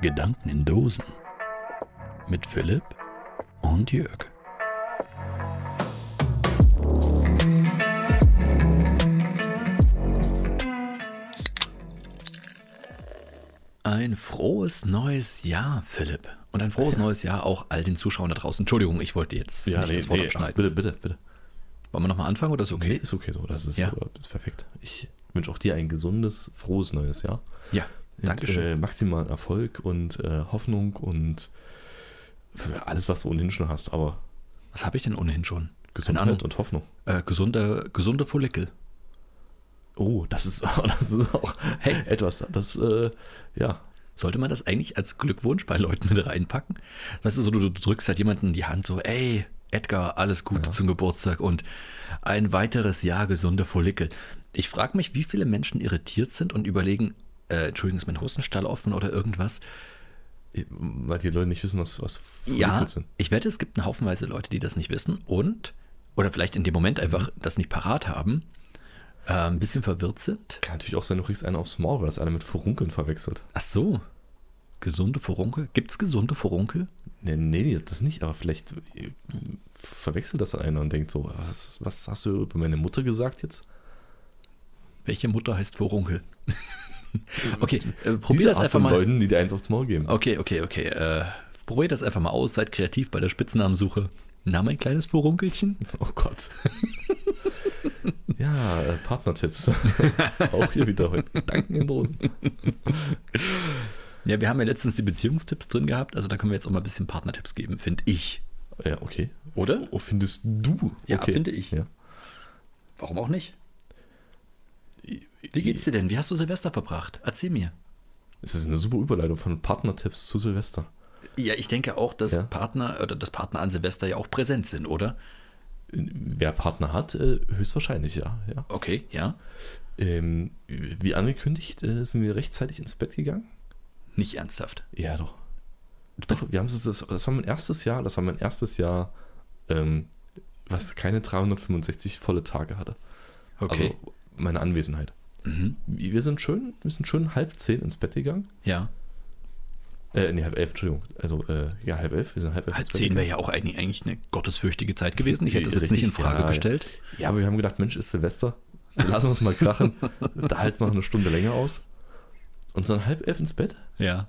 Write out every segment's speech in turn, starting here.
Gedanken in Dosen mit Philipp und Jörg. Ein frohes neues Jahr, Philipp. Und ein frohes neues Jahr auch all den Zuschauern da draußen. Entschuldigung, ich wollte jetzt Ja, nicht nee, das Wort nee, abschneiden. ach, bitte, bitte, bitte. Wollen wir nochmal anfangen oder ist okay? Nee, ist okay so. Das ist, Ja. äh, ist perfekt. Ich wünsche auch dir ein gesundes, frohes neues Jahr. Ja, Dankeschön. Äh, maximalen Erfolg und äh, Hoffnung und für alles, was du ohnehin schon hast. Aber Was habe ich denn ohnehin schon? Gesundheit und Hoffnung. Äh, gesunde, gesunde Follikel. Oh, das ist, das ist auch Hey. etwas. Das, äh, ja. Sollte man das eigentlich als Glückwunsch bei Leuten mit reinpacken? Weißt du, so, du, drückst halt jemanden in die Hand, so, ey, Edgar, alles Gute zum Geburtstag und ein weiteres Jahr gesunde Follikel. Ich frage mich, wie viele Menschen irritiert sind und überlegen, äh, Entschuldigung, ist mein Hosenstall offen oder irgendwas? Weil die Leute nicht wissen, was, was Ja, Follikel sind. ich wette, es gibt eine Haufenweise Leute, die das nicht wissen und, oder vielleicht in dem Moment einfach das nicht parat haben, äh, ein bisschen verwirrt sind. Kann natürlich auch sein, du kriegst einen aufs Maul, weil das einer mit Furunkeln verwechselt. Ach so, gesunde Furunkel? Gibt es gesunde Furunkel? Nee, nee, das nicht, aber vielleicht äh, verwechselt das einer und denkt so, was, was hast du über meine Mutter gesagt jetzt? Welche Mutter heißt Furunkel? okay, äh, probier das Art einfach von mal. Leuten, die dir eins aufs Maul geben. Okay, okay, okay. Äh, probier das einfach mal aus. Seid kreativ bei der Spitznamensuche. Na, mein kleines Furunkelchen? Oh Gott. ja, äh, Partnertipps. auch hier wieder heute. Gedanken in Dosen. Ja, wir haben ja letztens die Beziehungstipps drin gehabt. Also da können wir jetzt auch mal ein bisschen Partnertipps geben, finde ich. Ja, okay. Oder? Oh, findest du? Ja, okay. finde ich. Ja. Warum auch nicht? Wie geht's dir denn? Wie hast du Silvester verbracht? Erzähl mir. Es ist eine super Überleitung von Partnertipps zu Silvester. Ja, ich denke auch, dass Ja. Partner oder das Partner an Silvester ja auch präsent sind, oder? Wer Partner hat, äh, höchstwahrscheinlich ja. ja. Okay, ja. Ähm, wie angekündigt, äh, sind wir rechtzeitig ins Bett gegangen. Nicht ernsthaft. Ja, doch. Doch, wir haben das war mein erstes Jahr, das war mein erstes Jahr, ähm, was keine 365 volle Tage hatte. okay. Also meine Anwesenheit. Mhm. Wir sind schön, wir sind schön halb zehn ins Bett gegangen. Ja. Äh, nee, halb elf, Entschuldigung. Also, äh, ja, halb elf. Wir sind halb elf Halb zehn wäre ja auch eigentlich, eigentlich eine gottesfürchtige Zeit gewesen. Ich hätte das jetzt nicht in Frage ja, gestellt. Ja, aber wir haben gedacht, Mensch, ist Silvester. Lassen wir uns mal krachen. da halten wir noch eine Stunde länger aus. Und sind halb elf ins Bett. Ja.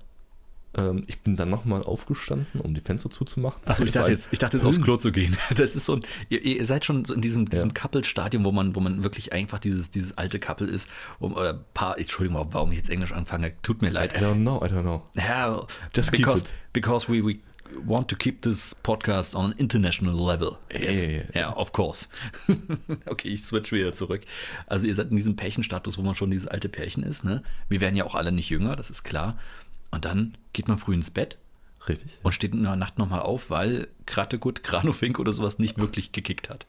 Ähm, ich bin dann nochmal aufgestanden, um die Fenster zuzumachen. Achso, ich dachte jetzt, ich dachte jetzt aufs Klo zu gehen. Das ist so ein, ihr, ihr seid schon so in diesem, diesem Ja. Couple-Stadium, wo man, wo man wirklich einfach dieses, dieses alte Couple ist. Wo, oder Paar, Entschuldigung, warum ich jetzt Englisch anfange, tut mir leid. I don't know, I don't know. Ja, Just keep because, it. because we, we want to keep this podcast on an international level. Ja, ja, ja. of course. okay, ich switch wieder zurück. Also ihr seid in diesem Pärchenstatus, wo man schon dieses alte Pärchen ist. Ne? Wir werden ja auch alle nicht jünger, das ist klar. Und dann geht man früh ins Bett Richtig. und steht in der Nacht nochmal auf, weil Krattegut, Kranofink oder sowas nicht wirklich gekickt hat.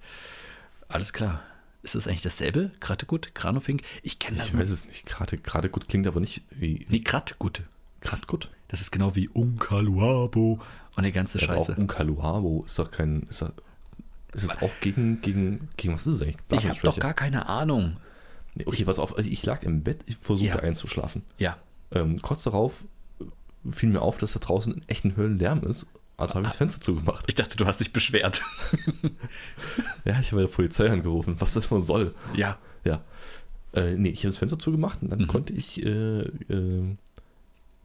Alles klar. Ist das eigentlich dasselbe? Krattegut, Kranofink? Ich kenne das Ich weiß es nicht. Gerade, gerade gut klingt aber nicht wie. Nee, Krattegut. Gerade gut. Das ist genau wie Unkaluabo und die ganze Ja, aber Scheiße. auch Unkaluabo ist doch kein. Ist, er, ist es auch gegen, gegen. Gegen was ist es eigentlich? Ich habe doch gar keine Ahnung. Nee, okay, pass auf. Also ich lag im Bett, ich versuchte Ja. einzuschlafen. Ja. Ähm, kurz darauf fiel mir auf, dass da draußen echt ein Höllenlärm ist. Also habe ich das Fenster zugemacht. Ich dachte, du hast dich beschwert. Ja, ich habe der Polizei angerufen, was das wohl soll. ja. Ja. Äh, nee, ich habe das Fenster zugemacht und dann Mhm. konnte ich, äh, äh,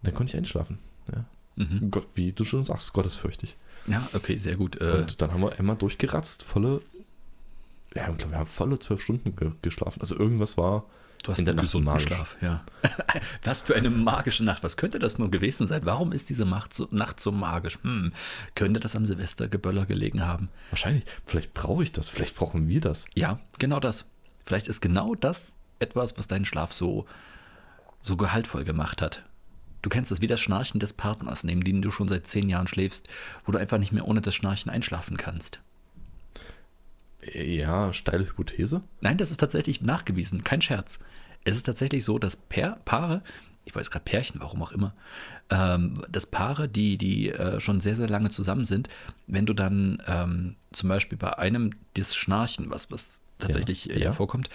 dann konnte ich einschlafen. Ja. Mhm. Gott, wie du schon sagst, gottesfürchtig. Ja, okay, sehr gut. Äh, Und dann haben wir einmal durchgeratzt, volle, ja, ich glaube, wir haben volle zwölf Stunden ge geschlafen. Also irgendwas war du hast in der einen Nacht gesunden. Schlaf, ja. Was für eine magische Nacht. Was könnte das nur gewesen sein? Warum ist diese so, Nacht so magisch? Hm. Könnte das am Silvestergeböller gelegen haben? Wahrscheinlich, vielleicht brauche ich das, vielleicht brauchen wir das. Ja, genau das. Vielleicht ist genau das etwas, was deinen Schlaf so, so gehaltvoll gemacht hat. Du kennst es wie das Schnarchen des Partners, neben dem du schon seit zehn Jahren schläfst, wo du einfach nicht mehr ohne das Schnarchen einschlafen kannst. Ja, steile Hypothese. Nein, das ist tatsächlich nachgewiesen, kein Scherz. Es ist tatsächlich so, dass Paare, ich weiß gerade Pärchen, warum auch immer, ähm, dass Paare, die, die äh, schon sehr, sehr lange zusammen sind, wenn du dann ähm, zum Beispiel bei einem das Schnarchen, was, was tatsächlich Ja, äh, ja. vorkommt,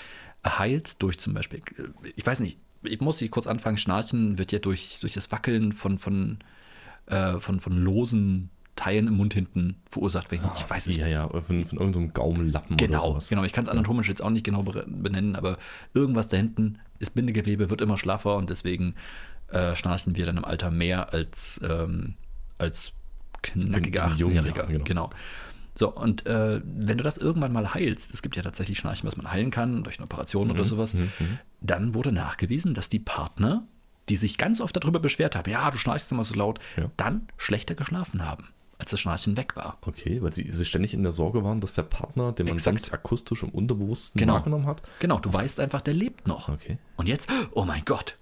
heilst durch zum Beispiel, äh, ich weiß nicht, ich muss sie kurz anfangen, Schnarchen wird ja durch, durch das Wackeln von, von, äh, von, von losen Teilen im Mund hinten verursacht. Wenn ich, ich weiß es Ja, ja, von, von irgendeinem Gaumenlappen oder Genau, sowas. genau. Ich kann es anatomisch jetzt auch nicht genau be- benennen, aber irgendwas da hinten ist Bindegewebe, wird immer schlaffer und deswegen äh, schnarchen wir dann im Alter mehr als, ähm, als knackiger In- in jungen 18-Jähriger. Jahren, genau. Genau. So, und äh, wenn du das irgendwann mal heilst, es gibt ja tatsächlich Schnarchen, was man heilen kann, durch eine Operation Mhm, oder sowas, dann wurde nachgewiesen, dass die Partner, die sich ganz oft darüber beschwert haben, ja, du schnarchst immer so laut, Ja. dann schlechter geschlafen haben, als das Schnarchen weg war. Okay, weil sie, sie ständig in der Sorge waren, dass der Partner, den man Exakt. sonst akustisch im Unterbewussten Genau. wahrgenommen hat. Genau, du weißt einfach, der lebt noch. Okay. Und jetzt, oh mein Gott,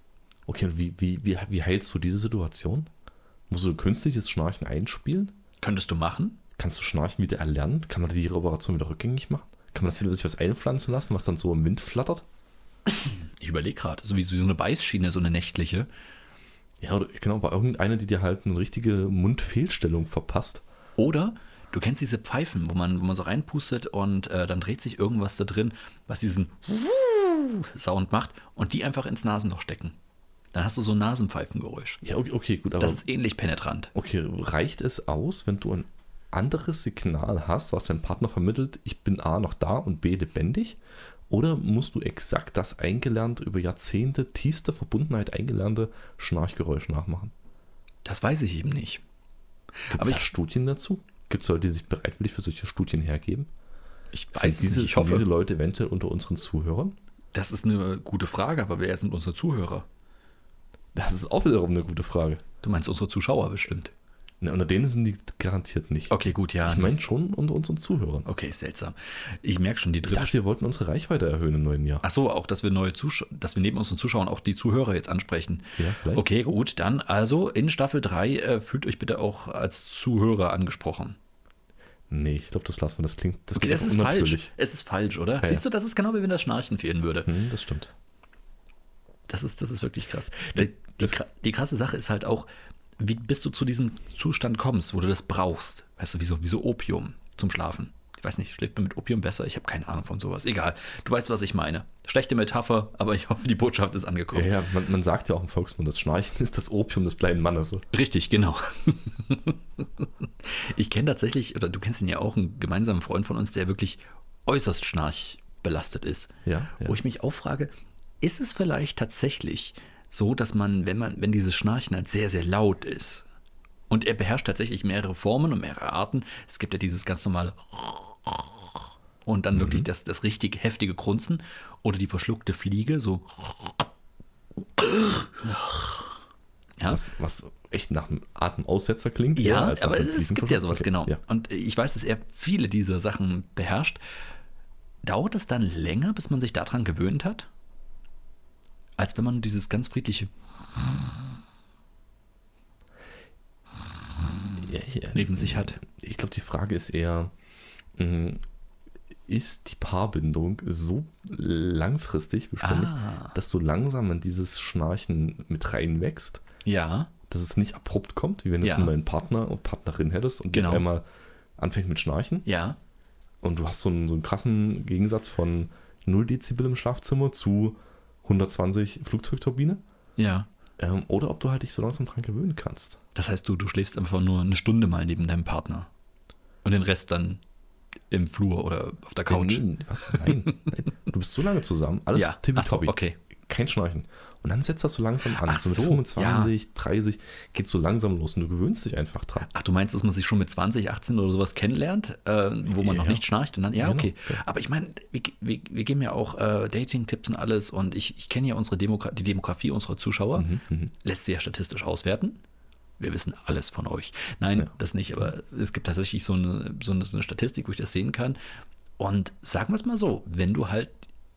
Okay, und wie, wie, wie, wie heilst du diese Situation? Musst du künstliches Schnarchen einspielen? könntest du machen? Kannst du Schnarchen wieder erlernen? Kann man die Operation wieder rückgängig machen? Kann man das wieder sich was einpflanzen lassen, was dann so im Wind flattert? Ich überlege gerade, so wie so eine Beißschiene, so eine nächtliche. Ja, oder genau, bei irgendeiner, die dir halt eine richtige Mundfehlstellung verpasst. Oder du kennst diese Pfeifen, wo man, wo man so reinpustet und äh, dann dreht sich irgendwas da drin, was diesen Sound macht und die einfach ins Nasenloch stecken. Dann hast du so ein Nasenpfeifengeräusch. Ja, okay, okay gut, aber Das ist ähnlich penetrant. okay, reicht es aus, wenn du ein anderes Signal hast, was dein Partner vermittelt, ich bin A noch da und B lebendig? Oder musst du exakt das eingelernt, über Jahrzehnte tiefste Verbundenheit eingelernte Schnarchgeräusch nachmachen? Das weiß ich eben nicht. Gibt es da Studien dazu? Gibt es Leute, die sich bereitwillig für solche Studien hergeben? Ich Sind weiß es diese, nicht. Ich sind hoffe, diese Leute eventuell unter unseren Zuhörern? das ist eine gute Frage, aber wer sind unsere Zuhörer? Das ist auch wiederum eine gute Frage. Du meinst unsere Zuschauer bestimmt. Ne, unter denen sind die garantiert nicht. Okay, gut, ja. Ich meine schon unter unseren Zuhörern. okay, seltsam. Ich merke schon, die Ich dritte dachte, wir wollten unsere Reichweite erhöhen im neuen Jahr. Ach so, auch, dass wir neue Zuschauer, dass wir neben unseren Zuschauern auch die Zuhörer jetzt ansprechen. Ja, vielleicht. Okay, gut, dann also in Staffel 3 äh, fühlt euch bitte auch als Zuhörer angesprochen. Nee, ich glaube, das lassen wir. Das klingt, das Okay, das ist falsch. Es ist falsch, oder? Ja, Siehst du, das ist genau wie wenn das Schnarchen fehlen würde. Hm, das stimmt. Das ist, das ist wirklich krass. Die, die, die krasse Sache ist halt auch, wie bis du zu diesem Zustand kommst, wo du das brauchst. Weißt du, wie so, wie so Opium zum Schlafen. Ich weiß nicht, schläft man mit Opium besser? Ich habe keine Ahnung von sowas. Egal. Du weißt, was ich meine. Schlechte Metapher, aber ich hoffe, die Botschaft ist Ja, angekommen. ja, man, man sagt ja auch im Volksmund, das Schnarchen ist das Opium des kleinen Mannes. So. Richtig, genau. ich kenne tatsächlich, oder du kennst ihn ja auch, einen gemeinsamen Freund von uns, der wirklich äußerst schnarchbelastet ist. Ja, ja. Wo ich mich auch frage, ist es vielleicht tatsächlich so, dass man, wenn man, wenn dieses Schnarchen halt sehr, sehr laut ist, und er beherrscht tatsächlich mehrere Formen und mehrere Arten. Es gibt ja dieses ganz normale und dann wirklich das, das richtig heftige Grunzen oder die verschluckte Fliege, so. Ja. Was, was echt nach einem Atemaussetzer klingt. Ja, aber es, es gibt ja sowas, Okay, genau. Ja. Und ich weiß, dass er viele dieser Sachen beherrscht. Dauert es dann länger, bis man sich daran gewöhnt hat? Als wenn man dieses ganz friedliche Ja, ja. neben sich hat. Ich glaube, die Frage ist eher, mh, ist die Paarbindung so langfristig beständig, Ah. dass du langsam in dieses Schnarchen mit reinwächst, Ja, dass es nicht abrupt kommt, wie wenn du jetzt Ja. einen neuen Partner und Partnerin hättest und Genau. auf einmal anfängt mit Schnarchen ja, und du hast so einen, so einen krassen Gegensatz von 0 Dezibel im Schlafzimmer zu 120 Flugzeugturbine ja. ähm, oder ob du halt dich so langsam dran gewöhnen kannst. Das heißt, du, du schläfst einfach nur eine Stunde mal neben deinem Partner. Und den Rest dann im Flur oder auf der Couch. Nee, was? Nein, nein. Du bist so lange zusammen, alles Ja, ach so, tippitoppi. okay. Kein Schnarchen. Und dann setzt das so langsam an. Ach so mit so, 25, 30 geht so langsam los und du gewöhnst dich einfach dran. Ach, du meinst, dass man sich schon mit 20, 18 oder sowas kennenlernt, äh, wo man Ja. noch nicht schnarcht und dann, ja, Genau, okay. genau. Aber ich meine, wir, wir, wir geben ja auch äh, Dating-Tipps und alles und ich, ich kenne ja unsere Demogra die Demografie unserer Zuschauer, Mhm, lässt sie ja statistisch auswerten. Wir wissen alles von euch. Nein, Ja. das nicht, aber es gibt tatsächlich so eine, so, eine, so eine Statistik, wo ich das sehen kann. Und sagen wir es mal so, wenn du halt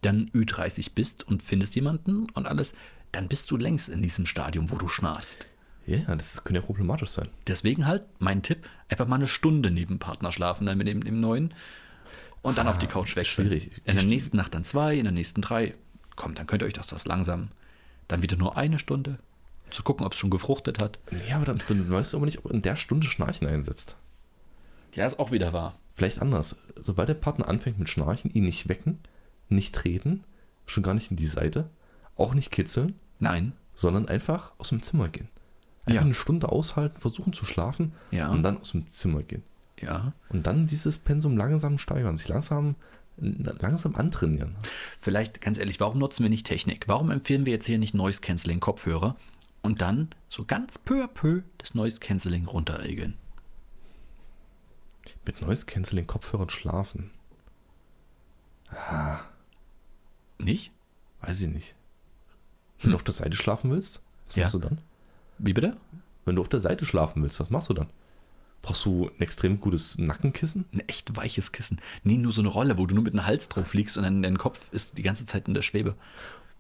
dann Ü30 bist und findest jemanden und alles, dann bist du längst in diesem Stadium, wo du schnarchst. Ja, ja, das könnte ja problematisch sein. Deswegen halt mein Tipp, einfach mal eine Stunde neben dem Partner schlafen, dann mit dem, dem neuen und dann auf die Couch wechseln. schwierig. In der nächsten Nacht dann zwei, in der nächsten drei. Komm, dann könnt ihr euch doch das langsam. Dann wieder nur eine Stunde, zu gucken, ob es schon gefruchtet hat. Nee, aber dann, dann weißt du aber nicht, ob in der Stunde Schnarchen einsetzt. Ja, ist auch wieder wahr. Vielleicht anders. Sobald der Partner anfängt mit Schnarchen, ihn nicht wecken, nicht treten, schon gar nicht in die Seite, auch nicht kitzeln, Nein. sondern einfach aus dem Zimmer gehen. Einfach Ja. eine Stunde aushalten, versuchen zu schlafen Ja. und dann aus dem Zimmer gehen. Ja. Und dann dieses Pensum langsam steigern, sich langsam, langsam antrainieren. Vielleicht, ganz ehrlich, warum nutzen wir nicht Technik? Warum empfehlen wir jetzt hier nicht Noise Cancelling Kopfhörer und dann so ganz peu à peu das Noise Cancelling runterregeln? Mit Noise Cancelling Kopfhörern schlafen. Nicht? Weiß ich nicht. Wenn du auf der Seite schlafen willst, was Ja. machst du dann? Wie bitte? Wenn du auf der Seite schlafen willst, was machst du dann? Brauchst du ein extrem gutes Nackenkissen? Ein echt weiches Kissen. Nee, nur so eine Rolle, wo du nur mit dem Hals drauf liegst und dann dein Kopf ist die ganze Zeit in der Schwebe.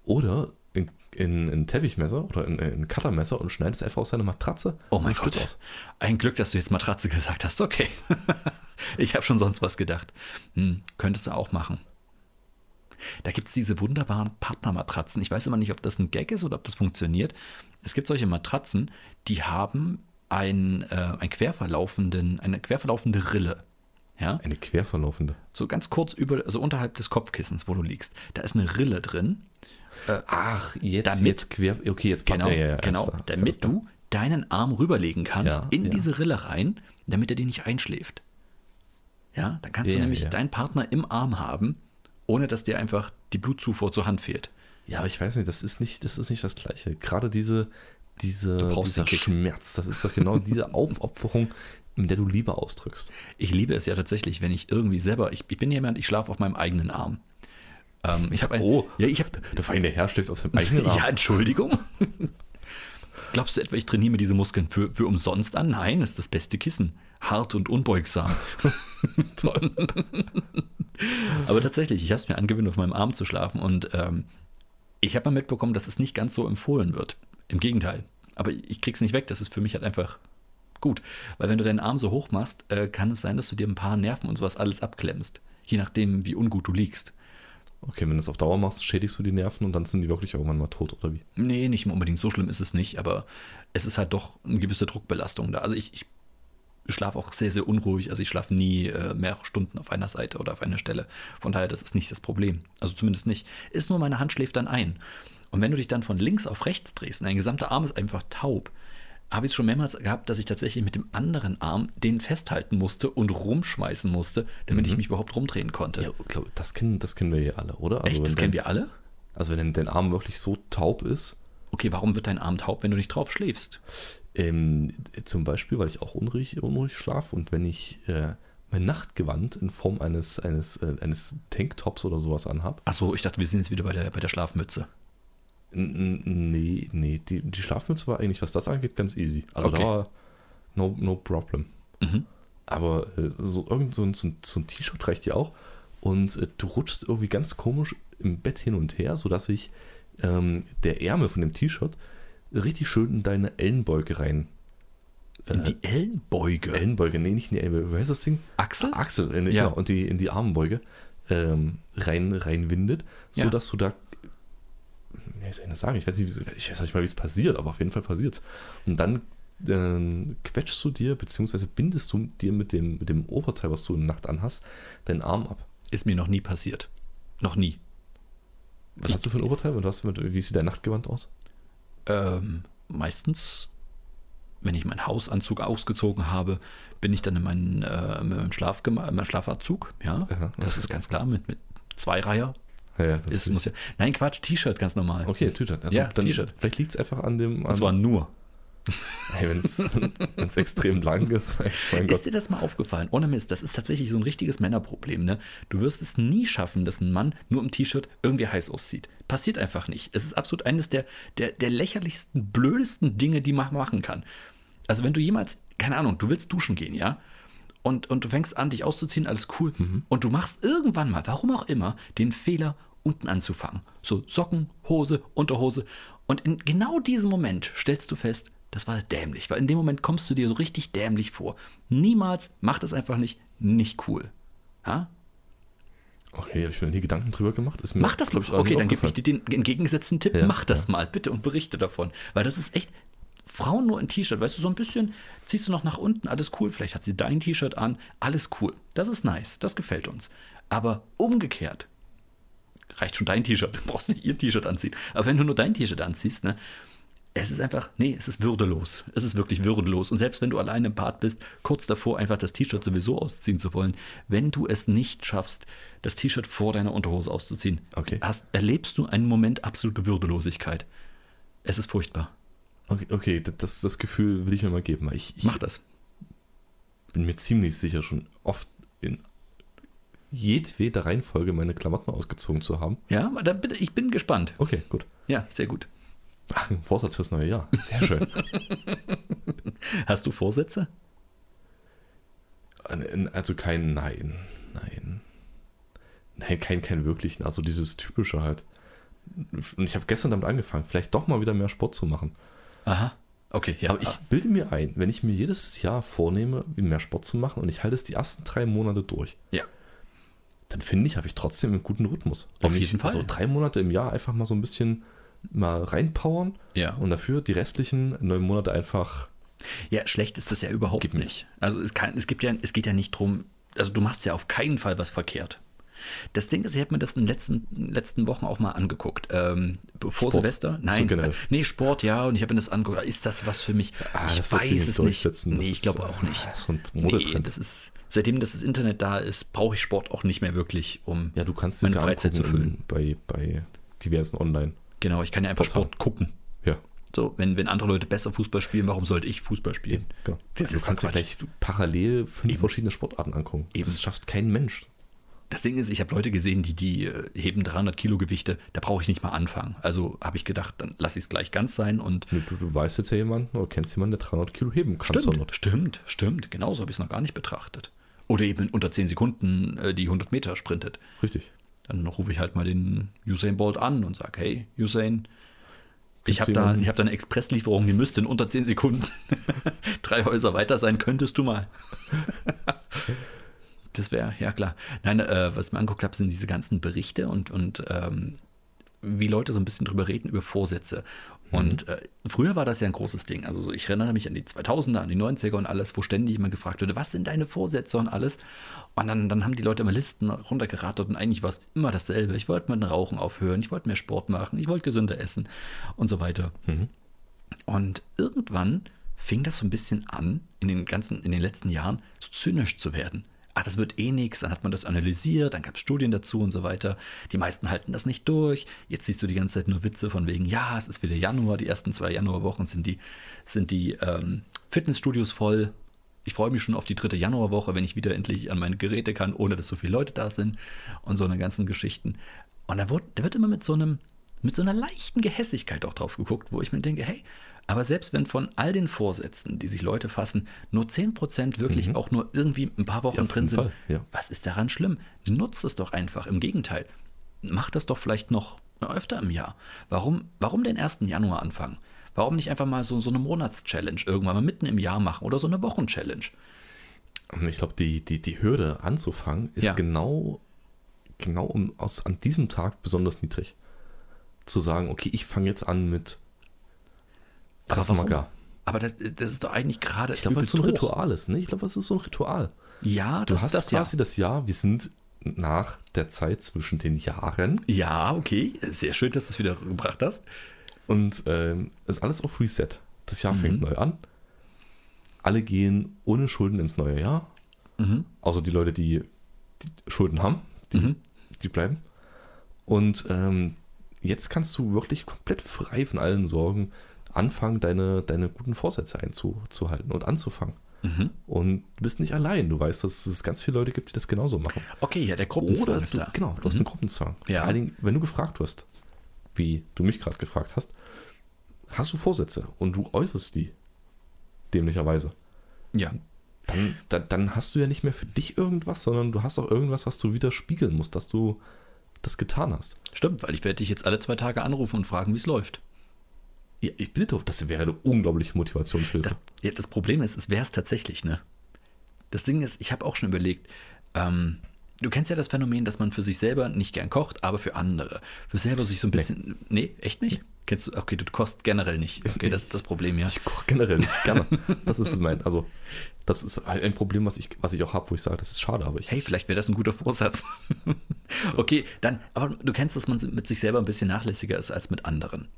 Oder in, in, in ein Teppichmesser oder in, in ein Cuttermesser und schneidest einfach aus deiner Matratze Oh mein Gott. aus. Ein Glück, dass du jetzt Matratze gesagt hast. Okay. ich habe schon sonst was gedacht. Hm, könntest du auch machen. Da gibt es diese wunderbaren Partnermatratzen. Ich weiß immer nicht, ob das ein Gag ist oder ob das funktioniert. Es gibt solche Matratzen, die haben ein, äh, ein querverlaufenden, eine querverlaufende Rille. Ja? Eine querverlaufende. So ganz kurz über, also unterhalb des Kopfkissens, wo du liegst. Da ist eine Rille drin. Ach, jetzt, Damit- jetzt quer. Okay, jetzt Genau, ja, ja, genau alles damit klar. du deinen Arm rüberlegen kannst Ja, in diese Rille rein, damit er dir nicht einschläft. Ja, dann kannst du nämlich deinen Partner im Arm haben, ohne dass dir einfach die Blutzufuhr zur Hand fehlt. Ja, aber ich weiß nicht, das ist nicht, das ist nicht das Gleiche. Gerade diese, diese, dieser. Schmerz, das ist doch genau diese Aufopferung, in der du Liebe ausdrückst. Ich liebe es ja tatsächlich, wenn ich irgendwie selber, ich, ich bin jemand, ich schlafe auf meinem eigenen Arm. Ähm, ich habe ein, Oh. ja, ich habe, Der feine Herr schläft auf seinem eigenen Arm. ja, Entschuldigung. Glaubst du etwa, ich trainiere mir diese Muskeln für, für umsonst an? Nein, das ist das beste Kissen. Hart und unbeugsam. Aber tatsächlich, ich habe es mir angewöhnt, auf meinem Arm zu schlafen und ähm, ich habe mal mitbekommen, dass es nicht ganz so empfohlen wird. Im Gegenteil. Aber ich krieg's nicht weg. Das ist für mich halt einfach gut. Weil wenn du deinen Arm so hoch machst, äh, kann es sein, dass du dir ein paar Nerven und sowas alles abklemmst. Je nachdem, wie ungut du liegst. Okay, wenn du es auf Dauer machst, schädigst du die Nerven und dann sind die wirklich irgendwann mal tot, oder wie? Nee, nicht unbedingt so schlimm ist es nicht, aber es ist halt doch eine gewisse Druckbelastung da. Also ich, ich schlafe auch sehr, sehr unruhig. Also ich schlafe nie äh, mehrere Stunden auf einer Seite oder auf einer Stelle. Von daher, das ist nicht das Problem. Also zumindest nicht. Ist nur, meine Hand schläft dann ein. Und wenn du dich dann von links auf rechts drehst und dein gesamter Arm ist einfach taub, habe ich es schon mehrmals gehabt, dass ich tatsächlich mit dem anderen Arm den festhalten musste und rumschmeißen musste, damit ich mich überhaupt rumdrehen konnte. Ja, glaub, das kennen, das kennen wir hier alle, oder? Echt? wenn Das kennen wir alle? Also wenn dein Arm wirklich so taub ist, Okay, warum wird dein Arm taub, wenn du nicht drauf schläfst? ähm, zum Beispiel, weil ich auch unruhig, unruhig schlafe und wenn ich äh, mein Nachtgewand in Form eines, eines, äh, eines Tanktops oder sowas anhab, Achso, ich dachte, wir sind jetzt wieder bei der, bei der Schlafmütze. N- Nee, nee, die, die Schlafmütze war eigentlich, was das angeht, ganz easy. Also Okay. da war no, no problem. Mhm. Aber äh, so irgend so ein, so ein, so ein T-Shirt reicht dir auch. Und äh, du rutschst irgendwie ganz komisch im Bett hin und her, sodass sich ähm, der Ärmel von dem T-Shirt richtig schön in deine Ellenbeuge rein. In die Ellenbeuge. Ellenbeuge, nee, nicht in die Ellenbeuge, wie heißt das Ding? Achsel? Achsel, in, Ja. genau, und die, in die Armbeuge ähm, rein, reinwindet, Ja. sodass du da ja, wie soll ich das sagen? Ich weiß nicht, ich weiß nicht mal, wie es passiert, aber auf jeden Fall passiert Und dann ähm, quetschst du dir, beziehungsweise bindest du dir mit dem, mit dem Oberteil, was du in der Nacht anhast, deinen Arm ab. Ist mir noch nie passiert. Noch nie. Was hast du für ein Oberteil? Und was, mit, wie sieht dein Nachtgewand aus? Ähm, meistens, wenn ich meinen Hausanzug ausgezogen habe, bin ich dann in meinen, äh, in meinem, Schlafgema in meinem Schlafanzug. Ja, Aha. das ist ganz klar. Mit, mit Zweireiher. Ja, ja, Ist, muss ja, nein, Quatsch, T-Shirt, ganz normal. Okay, T-Shirt. Also, Ja, dann, T-Shirt. Vielleicht liegt es einfach an dem. An, Und zwar nur. Wenn es extrem lang ist. Mein, Gott. Ist dir das mal aufgefallen? Ohne Mist, das ist tatsächlich so ein richtiges Männerproblem. Ne? Du wirst es nie schaffen, dass ein Mann nur im T-Shirt irgendwie heiß aussieht. Passiert einfach nicht. Es ist absolut eines der, der, der lächerlichsten, blödesten Dinge, die man machen kann. Also wenn du jemals, keine Ahnung, du willst duschen gehen, ja? Und, und du fängst an, dich auszuziehen, alles cool. Und du machst irgendwann mal, warum auch immer, den Fehler, unten anzufangen. So Socken, Hose, Unterhose. Und in genau diesem Moment stellst du fest, das war dämlich, weil in dem Moment kommst du dir so richtig dämlich vor. Niemals, mach das einfach nicht, nicht cool. Ha? Okay, habe ich mir nie Gedanken drüber gemacht. Ist mir, Mach das mal. Okay, dann gebe ich dir den entgegengesetzten Tipp. Ja, mach das ja. mal, bitte, und berichte davon. Weil das ist echt. Frauen nur in T-Shirt, weißt du, so ein bisschen ziehst du noch nach unten, alles cool. Vielleicht hat sie dein T-Shirt an, alles cool. Das ist nice, das gefällt uns. Aber umgekehrt, reicht schon dein T-Shirt, du brauchst nicht ihr T-Shirt anziehen. Aber wenn du nur dein T-Shirt anziehst, ne, es ist einfach, nee, es ist würdelos. Es ist wirklich würdelos. Und selbst wenn du alleine im Bad bist, kurz davor einfach das T-Shirt sowieso ausziehen zu wollen, wenn du es nicht schaffst, das T-Shirt vor deiner Unterhose auszuziehen, Okay. hast, erlebst du einen Moment absolute Würdelosigkeit. Es ist furchtbar. Okay, okay das, das Gefühl will ich mir mal geben. Ich, ich Mach das. bin mir ziemlich sicher, schon oft in jedweder Reihenfolge meine Klamotten ausgezogen zu haben. Ja, ich bin gespannt. Okay, gut. Ja, sehr gut. Ach, ein Vorsatz fürs neue Jahr. Sehr schön. Hast du Vorsätze? also kein Nein. Nein. Nein, kein, kein wirklichen. Also dieses typische halt. Und ich habe gestern damit angefangen, vielleicht doch mal wieder mehr Sport zu machen. Aha. Okay, ja. Aber ich bilde mir ein, wenn ich mir jedes Jahr vornehme, mehr Sport zu machen und ich halte es die ersten drei Monate durch, Ja. dann finde ich, habe ich trotzdem einen guten Rhythmus. Auf jeden Fall. Also drei Monate im Jahr einfach mal so ein bisschen mal reinpowern Ja. und dafür die restlichen neun Monate einfach. Ja, schlecht ist das ja überhaupt mir. nicht. Also es, kann, es, gibt ja, es geht ja nicht drum, also du machst ja auf keinen Fall was verkehrt. Das Ding ist, ich habe mir das in den letzten, letzten Wochen auch mal angeguckt. Ähm, bevor Sport. Silvester? So Nein, äh, nee, Sport, ja, und ich habe mir das angeguckt. Ist das was für mich? Ah, ich das weiß nicht es nicht. Das Nee, ist, ich glaube auch nicht. so ein Nee, das ist, seitdem das Internet da ist, brauche ich Sport auch nicht mehr wirklich, um Ja, du kannst meine das ja Freizeit zu füllen. bei, bei diversen Online. Genau, ich kann ja einfach. Sport gucken. Ja, So, wenn, wenn andere Leute besser Fußball spielen, warum sollte ich Fußball spielen? genau. Das du kannst ja gleich parallel fünf Eben. verschiedene Sportarten angucken. Eben. Das schafft kein Mensch. Das Ding ist, ich habe Leute gesehen, die, die äh, heben 300 Kilo Gewichte, da brauche ich nicht mal anfangen. Also habe ich gedacht, dann lasse ich es gleich ganz sein und Du, du, du weißt jetzt ja jemanden oder kennst jemanden, der 300 Kilo heben kann. stimmt, stimmt, stimmt. Genauso habe ich es noch gar nicht betrachtet. Oder eben unter 10 Sekunden äh, die 100 Meter sprintet. Richtig. Dann rufe ich halt mal den Usain Bolt an und sage, hey, Usain, ich habe da, ich hab da eine Expresslieferung, die müsste in unter 10 Sekunden drei Häuser weiter sein, könntest du mal. das wäre, ja klar. Nein, äh, was ich mir angeguckt habe, sind diese ganzen Berichte und, und ähm, wie Leute so ein bisschen drüber reden, über Vorsätze. Und äh, früher war das ja ein großes Ding. Also so, ich erinnere mich an die 2000er, an die 90er und alles, wo ständig jemand gefragt wurde, was sind deine Vorsätze und alles. Und dann, dann haben die Leute immer Listen runtergerattert und eigentlich war es immer dasselbe. Ich wollte mit dem Rauchen aufhören, ich wollte mehr Sport machen, ich wollte gesünder essen und so weiter. Und irgendwann fing das so ein bisschen an, in den ganzen, in den letzten Jahren, so zynisch zu werden. Ach, das wird eh nichts, dann hat man das analysiert, dann gab es Studien dazu und so weiter. Die meisten halten das nicht durch. Jetzt siehst du die ganze Zeit nur Witze von wegen, ja, es ist wieder Januar, die ersten zwei Januarwochen sind die, sind die ähm, Fitnessstudios voll. Ich freue mich schon auf die dritte Januarwoche, wenn ich wieder endlich an meine Geräte kann, ohne dass so viele Leute da sind und so eine ganzen Geschichten. Und da wird, da wird immer mit so einem, mit so einer leichten Gehässigkeit auch drauf geguckt, wo ich mir denke, hey, aber selbst wenn von all den Vorsätzen, die sich Leute fassen, nur 10% wirklich auch nur irgendwie ein paar Wochen Mhm. Ja, drin sind, ja. was ist daran schlimm? Nutzt es doch einfach. Im Gegenteil. Mach das doch vielleicht noch öfter im Jahr. Warum, warum den 1. Januar anfangen? Warum nicht einfach mal so, so eine Monatschallenge irgendwann mal mitten im Jahr machen oder so eine Wochenchallenge? Und ich glaube, die, die, die Hürde anzufangen ist Ja. genau, genau um, aus, an diesem Tag besonders niedrig. Zu sagen, okay, ich fange jetzt an mit Krav? Maga. Aber das, das ist doch eigentlich gerade. Ich glaube, weil es so ein. Ritual ist. Ne? Ich glaube, es ist so ein Ritual. Ja, Du das hast ist das quasi das Jahr, wir sind nach der Zeit zwischen den Jahren Ja, okay. Sehr schön, dass du es wieder gebracht hast. und ähm, ist alles auf Reset. Das Jahr Mhm. fängt neu an. Alle gehen ohne Schulden ins neue Jahr. Mhm. Außer die Leute, die, die Schulden haben, die, Mhm. die bleiben. Und ähm, jetzt kannst du wirklich komplett frei von allen Sorgen anfangen, deine, deine guten Vorsätze einzuhalten und anzufangen. Mhm. Und du bist nicht allein. Du weißt, dass es ganz viele Leute gibt, die das genauso machen. Okay, ja, der Gruppenzwang Oder ist du, da. genau, du hast Mhm. einen Gruppenzwang. Ja. Vor allen Dingen, wenn du gefragt wirst, wie du mich gerade gefragt hast, hast du Vorsätze und du äußerst die dämlicherweise. Ja, Dann, dann, dann hast du ja nicht mehr für dich irgendwas, sondern du hast auch irgendwas, was du wieder spiegeln musst, dass du das getan hast. stimmt, weil ich werde dich jetzt alle zwei Tage anrufen und fragen, wie es läuft. Ja, ich bitte, das wäre eine unglaubliche Motivationshilfe. Das, ja, das Problem ist, es wäre es tatsächlich, ne? Das Ding ist, ich habe auch schon überlegt, ähm, du kennst ja das Phänomen, dass man für sich selber nicht gern kocht, aber für andere. Für selber sich so ein bisschen. Nee, echt nicht? Kennst du, okay, du kochst generell nicht. Okay, das ist das Problem, ja. Ich koche generell nicht gerne. Das ist mein, also, das ist ein Problem, was ich, was ich auch habe, wo ich sage, das ist schade, aber ich. Hey, vielleicht wäre das ein guter Vorsatz. okay, dann, aber du kennst, dass man mit sich selber ein bisschen nachlässiger ist als mit anderen.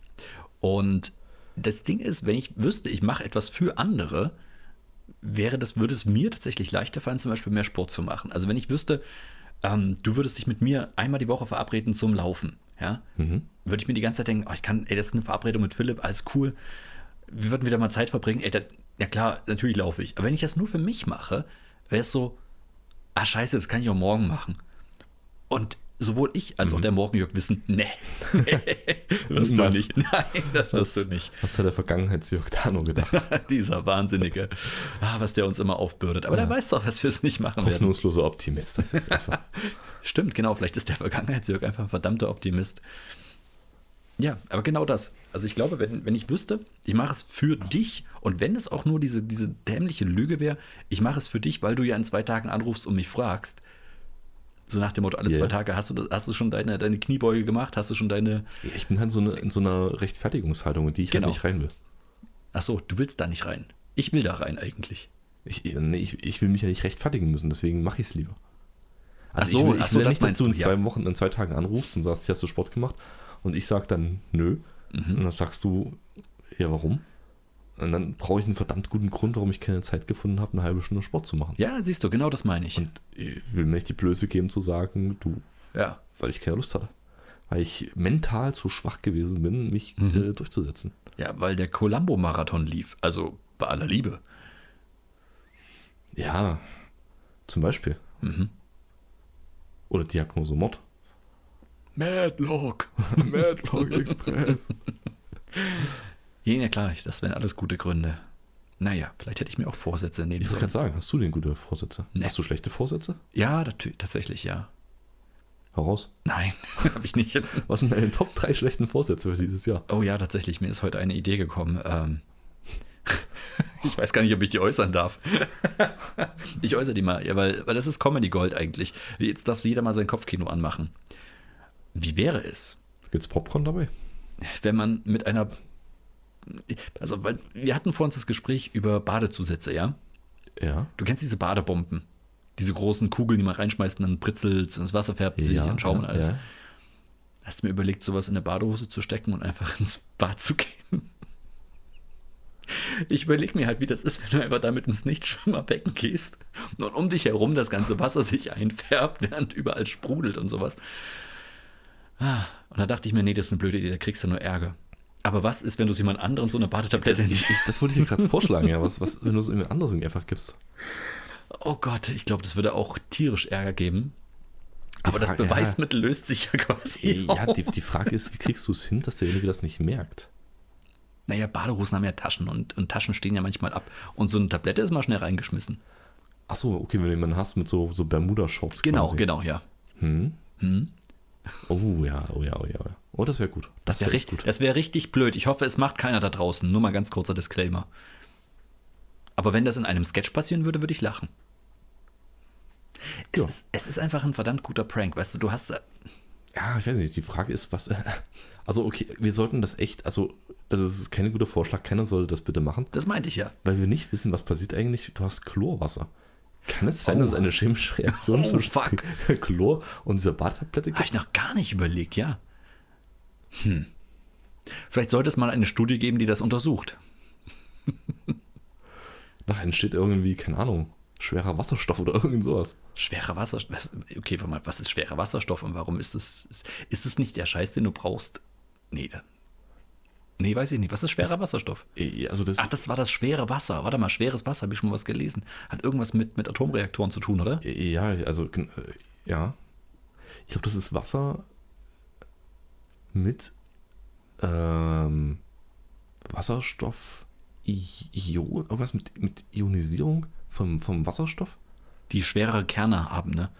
Und das Ding ist, wenn ich wüsste, ich mache etwas für andere, wäre das, würde es mir tatsächlich leichter fallen, zum Beispiel mehr Sport zu machen. Also wenn ich wüsste, ähm, du würdest dich mit mir einmal die Woche verabreden zum Laufen, ja, mhm. würde ich mir die ganze Zeit denken, oh, ich kann, ey, das ist eine Verabredung mit Philipp, alles cool. Wir würden wieder mal Zeit verbringen, ey, das, ja klar, natürlich laufe ich. Aber wenn ich das nur für mich mache, wäre es so, ah scheiße, das kann ich auch morgen machen. Und sowohl ich als auch mhm. der Morgenjörg wissen, nee, wirst du nicht. Nein, das wirst du nicht. Was hat der Vergangenheitsjörg da nur gedacht? Dieser Wahnsinnige, ah, was der uns immer aufbürdet. Aber ja. der weiß doch, dass wir es nicht machen werden. Hoffnungsloser Optimist, das ist einfach. Stimmt, genau, vielleicht ist der Vergangenheitsjörg einfach ein verdammter Optimist. Ja, aber genau das. Also ich glaube, wenn, wenn ich wüsste, ich mache es für dich und wenn es auch nur diese, diese dämliche Lüge wäre, ich mache es für dich, weil du ja in zwei Tagen anrufst und mich fragst, so nach dem Motto, alle yeah. zwei Tage hast du, hast du schon deine, deine Kniebeuge gemacht, hast du schon deine. Ja, ich bin halt so eine, in so einer Rechtfertigungshaltung, in die ich halt genau. halt nicht rein will. Ach so, du willst da nicht rein. Ich will da rein eigentlich. Ich, nee, ich, ich will mich ja nicht rechtfertigen müssen, deswegen mache ich es lieber. Also so, ich will, ich so, will das nicht, dass du in zwei ja. Wochen, in zwei Tagen anrufst und sagst, hier hast du Sport gemacht und ich sage dann nö. Mhm. Und dann sagst du, ja, warum? Und dann brauche ich einen verdammt guten Grund, warum ich keine Zeit gefunden habe, eine halbe Stunde Sport zu machen. Ja, siehst du, genau das meine ich. Und ich will mir nicht die Blöße geben zu sagen, du, ja. weil ich keine Lust hatte. Weil ich mental zu schwach gewesen bin, mich mhm. äh, durchzusetzen. Ja, weil der Columbo-Marathon lief. Also bei aller Liebe. Ja, zum Beispiel. Mhm. Oder Diagnose Mod. Madlock. Madlock Express. Ja, klar, das wären alles gute Gründe. Naja, vielleicht hätte ich mir auch Vorsätze nehmen Ich wollte gerade sagen, hast du denn gute Vorsätze? Nee. Hast du schlechte Vorsätze? Ja, tatsächlich, ja. Heraus? Nein, habe ich nicht. Was sind deine Top 3 schlechten Vorsätze für dieses Jahr? Oh ja, tatsächlich, mir ist heute eine Idee gekommen. Ähm, ich weiß gar nicht, ob ich die äußern darf. ich äußere die mal, ja, weil, weil das ist Comedy Gold eigentlich. Jetzt darf jeder mal sein Kopfkino anmachen. Wie wäre es? Gibt es Popcorn dabei? Wenn man mit einer also, weil wir hatten vor uns das Gespräch über Badezusätze, ja? Ja. Du kennst diese Badebomben. Diese großen Kugeln, die man reinschmeißt und dann britzelt und das Wasser färbt sich ja, und Schaum ja, und alles. Ja. Hast du mir überlegt, sowas in eine Badehose zu stecken und einfach ins Bad zu gehen? Ich überlege mir halt, wie das ist, wenn du einfach damit ins Nichtschwimmerbecken gehst und um dich herum das ganze Wasser sich einfärbt, während überall sprudelt und sowas. Ah, und da dachte ich mir, nee, das ist eine blöde Idee, da kriegst du nur Ärger. Aber was ist, wenn du es jemand anderem so eine Badetablette das, ich, das wollte ich dir gerade vorschlagen, ja. Was, was, wenn du es jemand anderem einfach gibst? Oh Gott, ich glaube, das würde auch tierisch Ärger geben. Aber Frage, das Beweismittel ja. löst sich ja quasi. Ja, die, die Frage ist, wie kriegst du es hin, dass derjenige das nicht merkt? Naja, Badehosen haben ja Taschen und, und Taschen stehen ja manchmal ab. Und so eine Tablette ist mal schnell reingeschmissen. Achso, okay, wenn du jemanden hast mit so, so Bermuda-Shorts. Genau, quasi. genau, ja. Hm? Hm? Oh ja, oh ja, oh ja. Oh, das wäre gut. Das, wäre wär richtig, gut. Das wäre richtig blöd. Ich hoffe, es macht keiner da draußen. Nur mal ganz kurzer Disclaimer. Aber wenn das in einem Sketch passieren würde, würde ich lachen. Es, ja. ist, es ist einfach ein verdammt guter Prank, weißt du, du hast da. Ja, ich weiß nicht, die Frage ist, was. Also, okay, wir sollten das echt, also, das ist kein guter Vorschlag, keiner sollte das bitte machen. Das meinte ich ja. Weil wir nicht wissen, was passiert eigentlich. Du hast Chlorwasser. Kann es sein, oh. dass es eine chemische Reaktion oh, zwischen fuck. Chlor und dieser Badtablette gibt? Habe ich noch gar nicht überlegt, ja. Hm. Vielleicht sollte es mal eine Studie geben, die das untersucht. Nach entsteht irgendwie, keine Ahnung, schwerer Wasserstoff oder irgend sowas. Schwerer Wasserstoff? Okay, warte mal, was ist schwerer Wasserstoff und warum ist es, ist es nicht der Scheiß, den du brauchst? Nee, Nee, weiß ich nicht. Was ist schwerer das, Wasserstoff? Also das Ach, das war das schwere Wasser. Warte mal, schweres Wasser, habe ich schon mal was gelesen. Hat irgendwas mit, mit Atomreaktoren zu tun, oder? Ja, also, äh, ja. Ich glaube, das ist Wasser mit ähm, Wasserstoff, Ion, irgendwas mit, mit Ionisierung vom, vom Wasserstoff? Die schwerere Kerne haben, ne?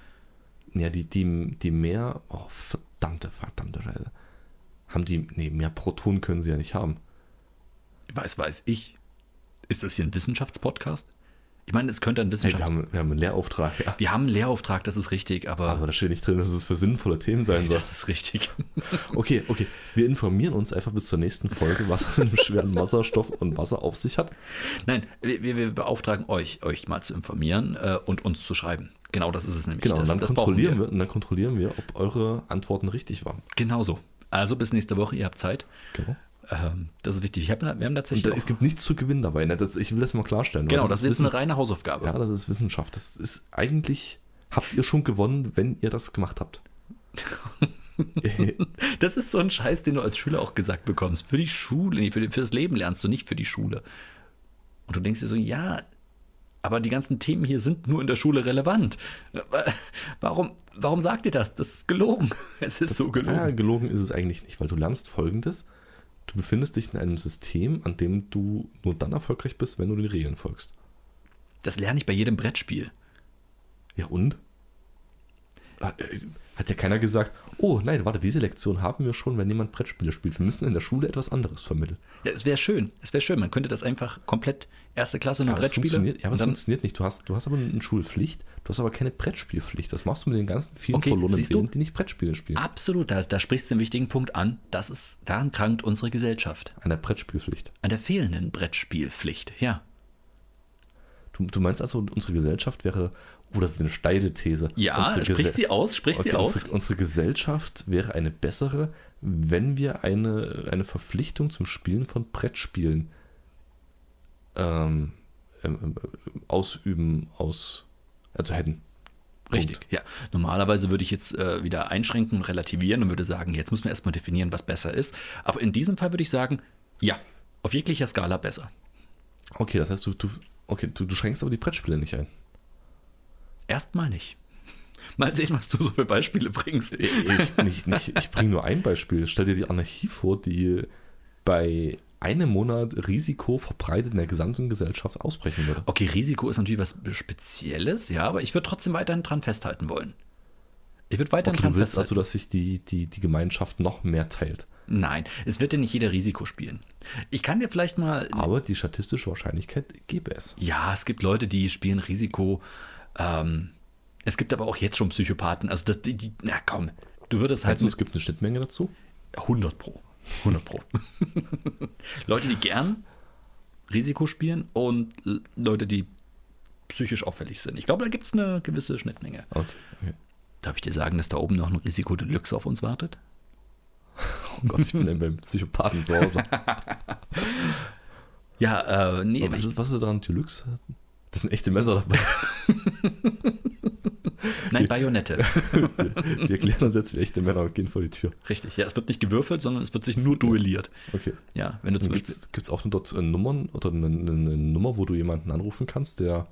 Ja, die, die, die mehr, oh, verdammte, verdammte Scheiße haben die, nee, mehr Protonen können sie ja nicht haben. Weiß, weiß ich. Ist das hier ein Wissenschaftspodcast? Ich meine, es könnte ein Hey, Wissenschafts... wir, haben, wir haben einen Lehrauftrag, ja. wir haben einen Lehrauftrag, das ist richtig, aber, Aber da steht nicht drin, dass es für sinnvolle Themen sein soll. das ist richtig. Okay, okay. Wir informieren uns einfach bis zur nächsten Folge, was mit dem schweren Wasserstoff und Wasser auf sich hat. Nein, wir, wir wir beauftragen euch, euch mal zu informieren äh, und uns zu schreiben. Genau, das ist es nämlich. Genau, das, und dann, kontrollieren wir. und dann kontrollieren wir, ob eure Antworten richtig waren. Genau so. Also bis nächste Woche, ihr habt Zeit. Genau. Ähm, das ist wichtig. Ich hab, wir haben tatsächlich da, es gibt nichts zu gewinnen dabei. Ne? Das, ich will das mal klarstellen. Genau, das ist jetzt Wissen, eine reine Hausaufgabe. Ja, das ist Wissenschaft. Das ist eigentlich, habt ihr schon gewonnen, wenn ihr das gemacht habt. Das ist so ein Scheiß, den du als Schüler auch gesagt bekommst. Für die Schule, für, für das Leben lernst du nicht für die Schule. Und du denkst dir so, ja, aber die ganzen Themen hier sind nur in der Schule relevant. Warum, warum sagt ihr das? Das ist gelogen. Es ist Das, so gelogen. Ja, gelogen ist es eigentlich nicht, weil du lernst folgendes. Du befindest dich in einem System, an dem du nur dann erfolgreich bist, wenn du den Regeln folgst. Das lerne ich bei jedem Brettspiel. Ja, und? Hat ja keiner gesagt, oh nein, warte, diese Lektion haben wir schon, wenn jemand Brettspiele spielt. Wir müssen in der Schule etwas anderes vermitteln. Ja, es wäre schön. Es wäre schön. Man könnte das einfach komplett erste Klasse nur es Brettspiele. ja, aber es funktioniert nicht. Du hast, du hast aber eine Schulpflicht, du hast aber keine Brettspielpflicht. Das machst du mit den ganzen vielen Okay, verlorenen? Seelen, die nicht Brettspiele spielen. absolut, da, da sprichst du einen wichtigen Punkt an. Das ist, daran krankt unsere Gesellschaft. An der Brettspielpflicht. An der fehlenden Brettspielpflicht. Ja. Du, du meinst also, unsere Gesellschaft wäre, oh, das ist eine steile These. Ja, unsere sprich Gesell- sie aus, sprich sie Okay, aus. Unsere, unsere Gesellschaft wäre eine bessere, wenn wir eine, eine Verpflichtung zum Spielen von Brettspielen ähm, ähm, ähm, ausüben, aus, also hätten. Richtig, ja. Normalerweise würde ich jetzt äh, wieder einschränken und relativieren und würde sagen, jetzt muss man erstmal definieren, was besser ist. Aber in diesem Fall würde ich sagen, ja, auf jeglicher Skala besser. Okay, das heißt, du, du, okay, du, du schränkst aber die Brettspiele nicht ein. Erstmal nicht. Mal sehen, was du so für Beispiele bringst. Ich, nicht, nicht, ich bringe nur ein Beispiel. Stell dir die Anarchie vor, die bei einem Monat Risiko verbreitet in der gesamten Gesellschaft ausbrechen würde. Okay, Risiko ist natürlich was Spezielles, ja, aber ich würde trotzdem weiterhin dran festhalten wollen. Ich würde weiterhin Okay, dran du willst festhalten. also, dass sich die, die, die Gemeinschaft noch mehr teilt. Nein, es wird ja nicht jeder Risiko spielen. Ich kann dir vielleicht mal. Aber die statistische Wahrscheinlichkeit gäbe es. Ja, es gibt Leute, die spielen Risiko. Ähm, es gibt aber auch jetzt schon Psychopathen. Also, das, die, die, na komm, du würdest halt du, es gibt eine Schnittmenge dazu? 100 Pro. 100 Pro. Leute, die gern Risiko spielen und Leute, die psychisch auffällig sind. Ich glaube, da gibt es eine gewisse Schnittmenge. Okay, okay. Darf ich dir sagen, dass da oben noch ein Risiko Deluxe auf uns wartet? Oh Gott, ich bin dann beim Psychopathen zu Hause. Ja, äh, nee, was, ich, ist, was ist daran Deluxe? Das sind echte Messer dabei. nein, Bayonette. Wir erklären uns jetzt wie echte Männer und gehen vor die Tür. Richtig. Ja, es wird nicht gewürfelt, sondern es wird sich nur duelliert. Okay. Ja, wenn du zum Gibt Beispiel. es auch dort äh, Nummern oder eine, eine, eine Nummer, wo du jemanden anrufen kannst, der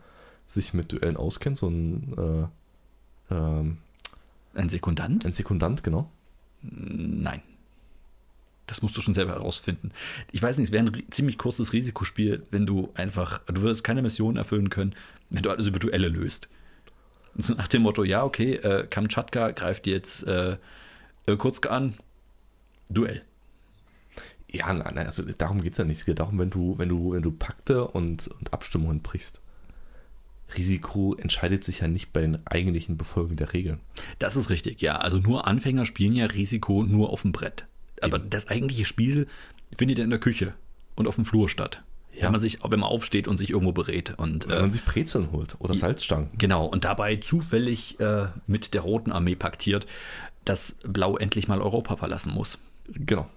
sich mit Duellen auskennt? So ein, äh, ähm, Ein Sekundant? ein Sekundant, genau. Nein. Das musst du schon selber herausfinden. Ich weiß nicht, es wäre ein ziemlich kurzes Risikospiel, wenn du einfach, du würdest keine Mission erfüllen können, wenn du alles über Duelle löst. So nach dem Motto, ja, okay, äh, Kamtschatka greift jetzt äh, äh, Kurzke an, Duell. Ja, nein, nein, also darum geht es ja nicht. Es geht darum, wenn du, wenn du, wenn du Pakte und, und Abstimmungen brichst. Risiko entscheidet sich ja nicht bei den eigentlichen Befolgen der Regeln. Das ist richtig, ja. Also nur Anfänger spielen ja Risiko nur auf dem Brett. Aber das eigentliche Spiel findet ja in der Küche und auf dem Flur statt. Ja. Wenn man sich, wenn man aufsteht und sich irgendwo berät. Und Wenn äh, man sich Brezeln holt oder Salzstangen. Genau, und dabei zufällig äh, mit der Roten Armee paktiert, dass Blau endlich mal Europa verlassen muss. Genau.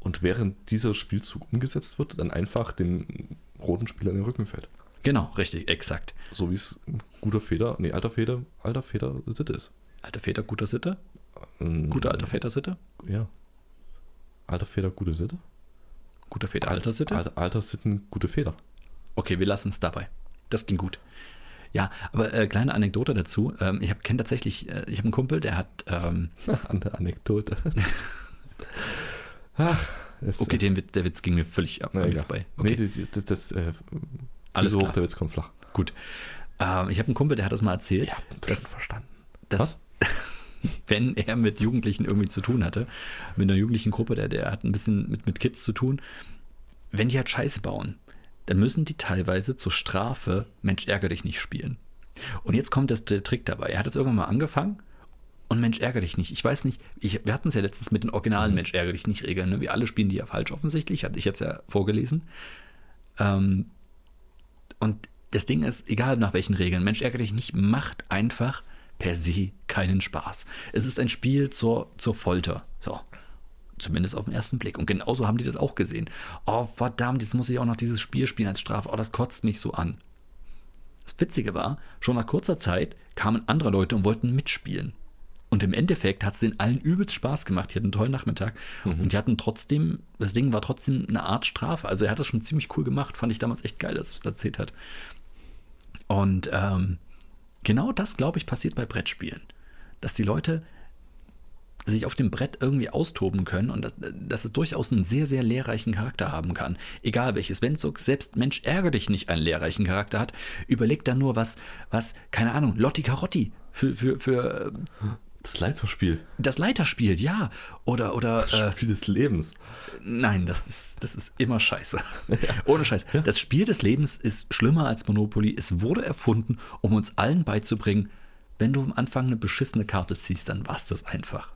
Und während dieser Spielzug umgesetzt wird, dann einfach dem roten Spieler in den Rücken fällt. Genau, richtig, exakt. So wie es guter Feder, nee, alter Feder, alter Feder Sitte ist. Alter Väter, guter Sitte? Ähm, Guter alter Väter Sitte? Ja. Alter Feder, gute Sitte. Guter Väter, alter Sitte? Alter, alter Sitten, gute Feder. Okay, wir lassen es dabei. Das ging gut. Ja, aber äh, kleine Anekdote dazu. Ähm, ich kenne tatsächlich, äh, ich habe einen Kumpel, der hat, ähm, An der Anekdote. Ach, okay, den, Witz- der Witz ging mir völlig ab, na, mir vorbei. Nee, Okay, das, das, das äh, Alles hoch, der Witz kommt flach. gut. Ähm, ich habe einen Kumpel, der hat das mal erzählt, Ja, das verstanden. dass wenn er mit Jugendlichen irgendwie zu tun hatte, mit einer jugendlichen Gruppe, der, der hat ein bisschen mit, mit Kids zu tun, wenn die halt Scheiße bauen, dann müssen die teilweise zur Strafe Mensch ärger dich nicht spielen. Und jetzt kommt das, der Trick dabei. Er hat es irgendwann mal angefangen und Mensch ärger dich nicht. Ich weiß nicht, ich, wir hatten es ja letztens mit den originalen Mensch ärger dich nicht Regeln. Ne? Wir alle spielen die ja falsch offensichtlich, hatte ich jetzt ja vorgelesen. Ähm, und das Ding ist, egal nach welchen Regeln, Mensch ärger dich nicht macht einfach per se keinen Spaß. Es ist ein Spiel zur, zur Folter. So. Zumindest auf den ersten Blick. Und genauso haben die das auch gesehen. Oh, verdammt, jetzt muss ich auch noch dieses Spiel spielen als Strafe. Oh, das kotzt mich so an. Das Witzige war, schon nach kurzer Zeit kamen andere Leute und wollten mitspielen. Und im Endeffekt hat es den allen übelst Spaß gemacht. Die hatten einen tollen Nachmittag. Mhm. Und die hatten trotzdem, das Ding war trotzdem eine Art Strafe. Also er hat das schon ziemlich cool gemacht. Fand ich damals echt geil, dass er das erzählt hat. Und ähm, genau das, glaube ich, passiert bei Brettspielen. Dass die Leute sich auf dem Brett irgendwie austoben können und dass, dass, es durchaus einen sehr, sehr lehrreichen Charakter haben kann. Egal welches. Wenn so selbst Mensch ärger dich nicht einen lehrreichen Charakter hat, überleg dann nur, was, was, keine Ahnung, Lotti Carotti für, für, für das Leiterspiel. Das Leiterspiel, ja. Oder, oder. Das äh, Spiel des Lebens. Nein, das ist, das ist immer scheiße. Ja. Ohne Scheiß. Ja. Das Spiel des Lebens ist schlimmer als Monopoly. Es wurde erfunden, um uns allen beizubringen, wenn du am Anfang eine beschissene Karte ziehst, dann war es das einfach.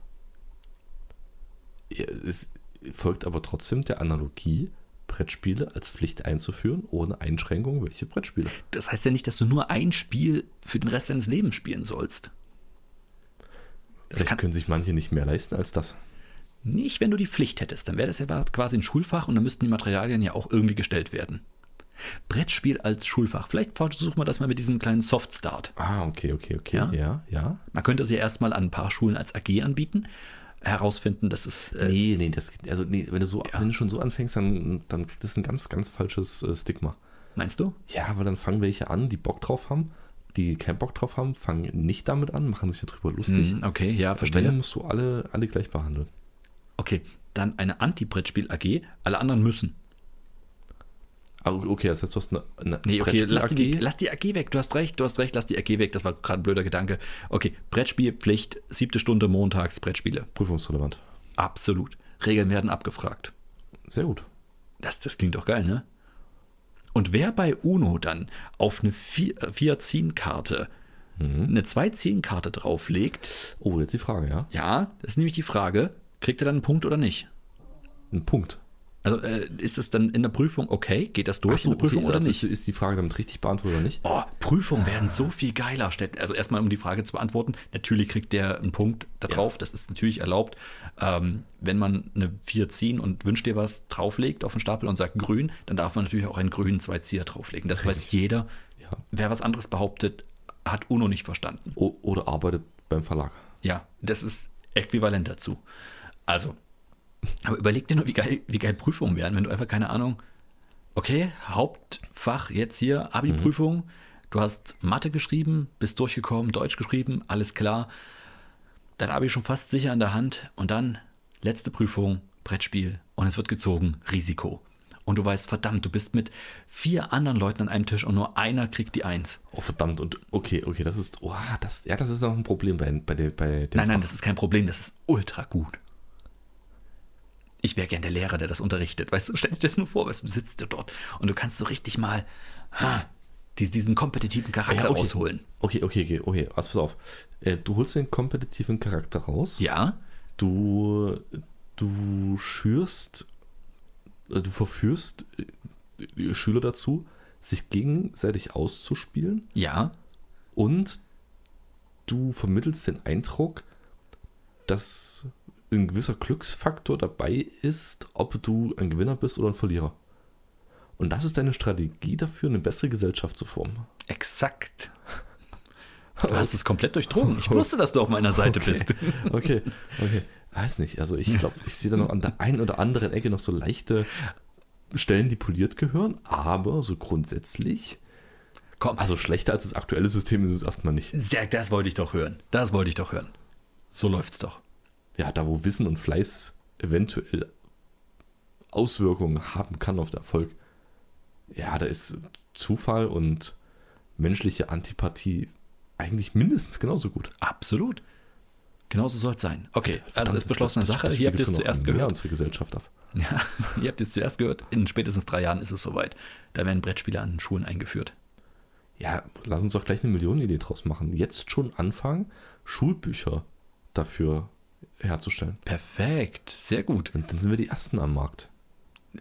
Ja, es folgt aber trotzdem der Analogie, Brettspiele als Pflicht einzuführen, ohne Einschränkung, welche Brettspiele. Das heißt ja nicht, dass du nur ein Spiel für den Rest deines Lebens spielen sollst. Vielleicht kann, können sich manche nicht mehr leisten als das. Nicht, wenn du die Pflicht hättest. Dann wäre das ja quasi ein Schulfach und dann müssten die Materialien ja auch irgendwie gestellt werden. Brettspiel als Schulfach. Vielleicht versuchen wir das mal mit diesem kleinen Soft-Start. Ah, okay, okay, okay. Ja, ja. ja. Man könnte sie erstmal an ein paar Schulen als AG anbieten herausfinden, dass es. Äh, nee, nee, das, also nee, wenn, du so, ja. wenn du schon so anfängst, dann, dann kriegt das ein ganz, ganz falsches äh, Stigma. Meinst du? Ja, weil dann fangen welche an, die Bock drauf haben die keinen Bock drauf haben, fangen nicht damit an, machen sich darüber lustig. Mm, okay, ja, verstehe. Dann musst du alle, alle gleich behandeln. Okay, dann eine Anti-Brettspiel AG, alle anderen müssen. Ah, okay, das heißt, du hast eine, eine nee, okay, lass. Die, lass die AG weg. Du hast recht, du hast recht, lass die AG weg. Das war gerade ein blöder Gedanke. Okay, Brettspielpflicht, siebte Stunde montags Brettspiele. Prüfungsrelevant. Absolut. Regeln werden abgefragt. Sehr gut. Das, das klingt doch geil, ne? Und wer bei UNO dann auf eine 4-10-Karte mhm. eine 2-10-Karte drauflegt. Oh, jetzt die Frage, ja? Ja, das ist nämlich die Frage, kriegt er dann einen Punkt oder nicht? Ein Punkt. Also äh, ist es dann in der Prüfung okay? Geht das durch so, in der Prüfung okay, oder also nicht? Ist, die Frage damit richtig beantwortet oder nicht? Oh, Prüfungen ah. werden so viel geiler. Also erstmal, um die Frage zu beantworten, natürlich kriegt der einen Punkt da drauf. Ja. Das ist natürlich erlaubt. Ähm, wenn man eine 4 ziehen und wünscht dir was drauflegt auf den Stapel und sagt grün, dann darf man natürlich auch einen grünen 2 Zieher drauflegen. Das richtig. weiß jeder. Ja. Wer was anderes behauptet, hat UNO nicht verstanden. O oder arbeitet beim Verlag. Ja, das ist äquivalent dazu. Also, aber überleg dir nur, wie geil, wie geil Prüfungen wären, wenn du einfach keine Ahnung, okay, Hauptfach jetzt hier, Abi-Prüfung, mhm. du hast Mathe geschrieben, bist durchgekommen, Deutsch geschrieben, alles klar. Dein Abi schon fast sicher in der Hand und dann letzte Prüfung, Brettspiel und es wird gezogen, Risiko. Und du weißt, verdammt, du bist mit vier anderen Leuten an einem Tisch und nur einer kriegt die Eins. Oh, verdammt. Und okay, okay, das ist, oh, das, ja, das ist auch ein Problem bei, bei, der, bei dem. Nein, nein, das ist kein Problem, das ist ultra gut ich wäre gern der Lehrer, der das unterrichtet. Weißt du, stell dir das nur vor, weißt du, sitzt du dort und du kannst so richtig mal ha, diesen kompetitiven Charakter ja, okay. rausholen. Okay, okay, okay, okay, also pass auf. Äh, du holst den kompetitiven Charakter raus. Ja. Du, du schürst, äh, du verführst äh, Schüler dazu, sich gegenseitig auszuspielen. Ja. Und du vermittelst den Eindruck, dass ein gewisser Glücksfaktor dabei ist, ob du ein Gewinner bist oder ein Verlierer. Und das ist deine Strategie dafür, eine bessere Gesellschaft zu formen. Exakt. Du hast es komplett durchdrungen. Ich wusste, dass du auf meiner Seite okay. bist. Okay, okay. Weiß nicht. Also ich glaube, ich sehe da noch an der einen oder anderen Ecke noch so leichte Stellen, die poliert gehören, aber so grundsätzlich. Komm. Also schlechter als das aktuelle System ist es erstmal nicht. Das wollte ich doch hören. Das wollte ich doch hören. So läuft's doch ja, da wo Wissen und Fleiß eventuell Auswirkungen haben kann auf den Erfolg, ja, da ist Zufall und menschliche Antipathie eigentlich mindestens genauso gut. Absolut. Genauso soll es sein. Okay, Verdammt, also ist beschlossene Sache. Hier habt ihr es zuerst gehört. unsere Gesellschaft ab. Ja, ihr habt es zuerst gehört. In spätestens drei Jahren ist es soweit. Da werden Brettspiele an Schulen eingeführt. Ja, lass uns doch gleich eine Millionenidee draus machen. Jetzt schon anfangen, Schulbücher dafür herzustellen. Perfekt, sehr gut. Und dann sind wir die Ersten am Markt.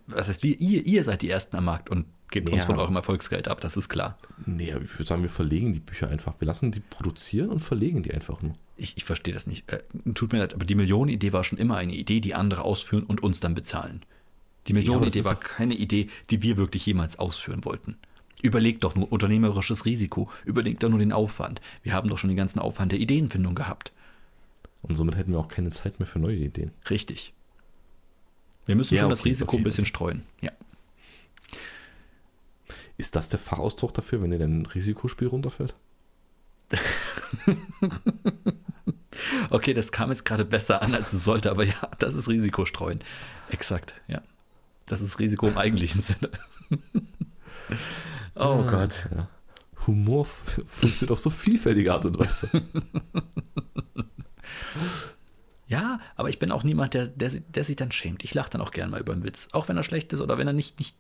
Was heißt, ihr, ihr, ihr seid die Ersten am Markt und gebt uns Ja. von eurem Erfolgsgeld ab, das ist klar. Nee, ich würde sagen, wir verlegen die Bücher einfach. Wir lassen die produzieren und verlegen die einfach nur. Ich, ich verstehe das nicht. Äh, tut mir leid, aber die Millionenidee war schon immer eine Idee, die andere ausführen und uns dann bezahlen. Die Millionenidee ist war keine Idee, die wir wirklich jemals ausführen wollten. Überlegt doch nur unternehmerisches Risiko. Überlegt doch nur den Aufwand. Wir haben doch schon den ganzen Aufwand der Ideenfindung gehabt. Und somit hätten wir auch keine Zeit mehr für neue Ideen. Richtig. Wir müssen Ja, schon das okay, Risiko okay, ein bisschen okay. streuen. Ja. Ist das der Fachausdruck dafür, wenn dir dein Risikospiel runterfällt? Okay, das kam jetzt gerade besser an, als es sollte, aber ja, das ist Risiko streuen. Exakt, ja. Das ist Risiko im eigentlichen Sinne. oh Gott. Ja. Humor funktioniert auf so vielfältige Art und Weise. Ja, aber ich bin auch niemand, der, der, der sich dann schämt. Ich lache dann auch gern mal über einen Witz. Auch wenn er schlecht ist oder wenn er nicht, nicht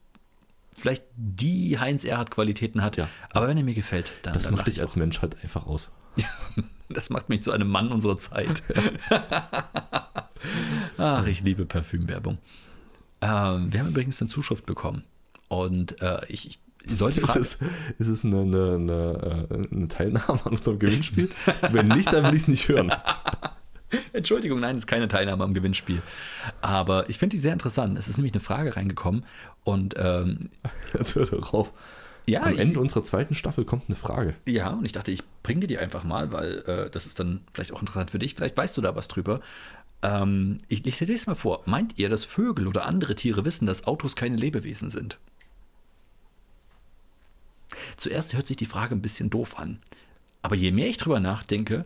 vielleicht die Heinz Erhardt Qualitäten hat. Ja. Aber wenn er mir gefällt, dann, Das dann macht dich ich als Mensch halt einfach aus. Das macht mich zu einem Mann unserer Zeit. Ach, ich liebe Parfümwerbung. Ähm, wir haben übrigens eine Zuschrift bekommen. Und äh, ich, ich sollte Ist es, ist es eine, eine, eine, äh, eine Teilnahme an unserem Gewinnspiel? Wenn nicht, dann will ich es nicht hören. Entschuldigung, nein, es ist keine Teilnahme am Gewinnspiel. Aber ich finde die sehr interessant. Es ist nämlich eine Frage reingekommen. Und ähm, Jetzt hör darauf. ja, Am ich, Ende unserer zweiten Staffel kommt eine Frage. ja, und ich dachte, ich bringe dir die einfach mal, weil äh, das ist dann vielleicht auch interessant für dich. Vielleicht weißt du da was drüber. Ähm, ich ich lese es mal vor. Meint ihr, dass Vögel oder andere Tiere wissen, dass Autos keine Lebewesen sind? Zuerst hört sich die Frage ein bisschen doof an. Aber je mehr ich drüber nachdenke,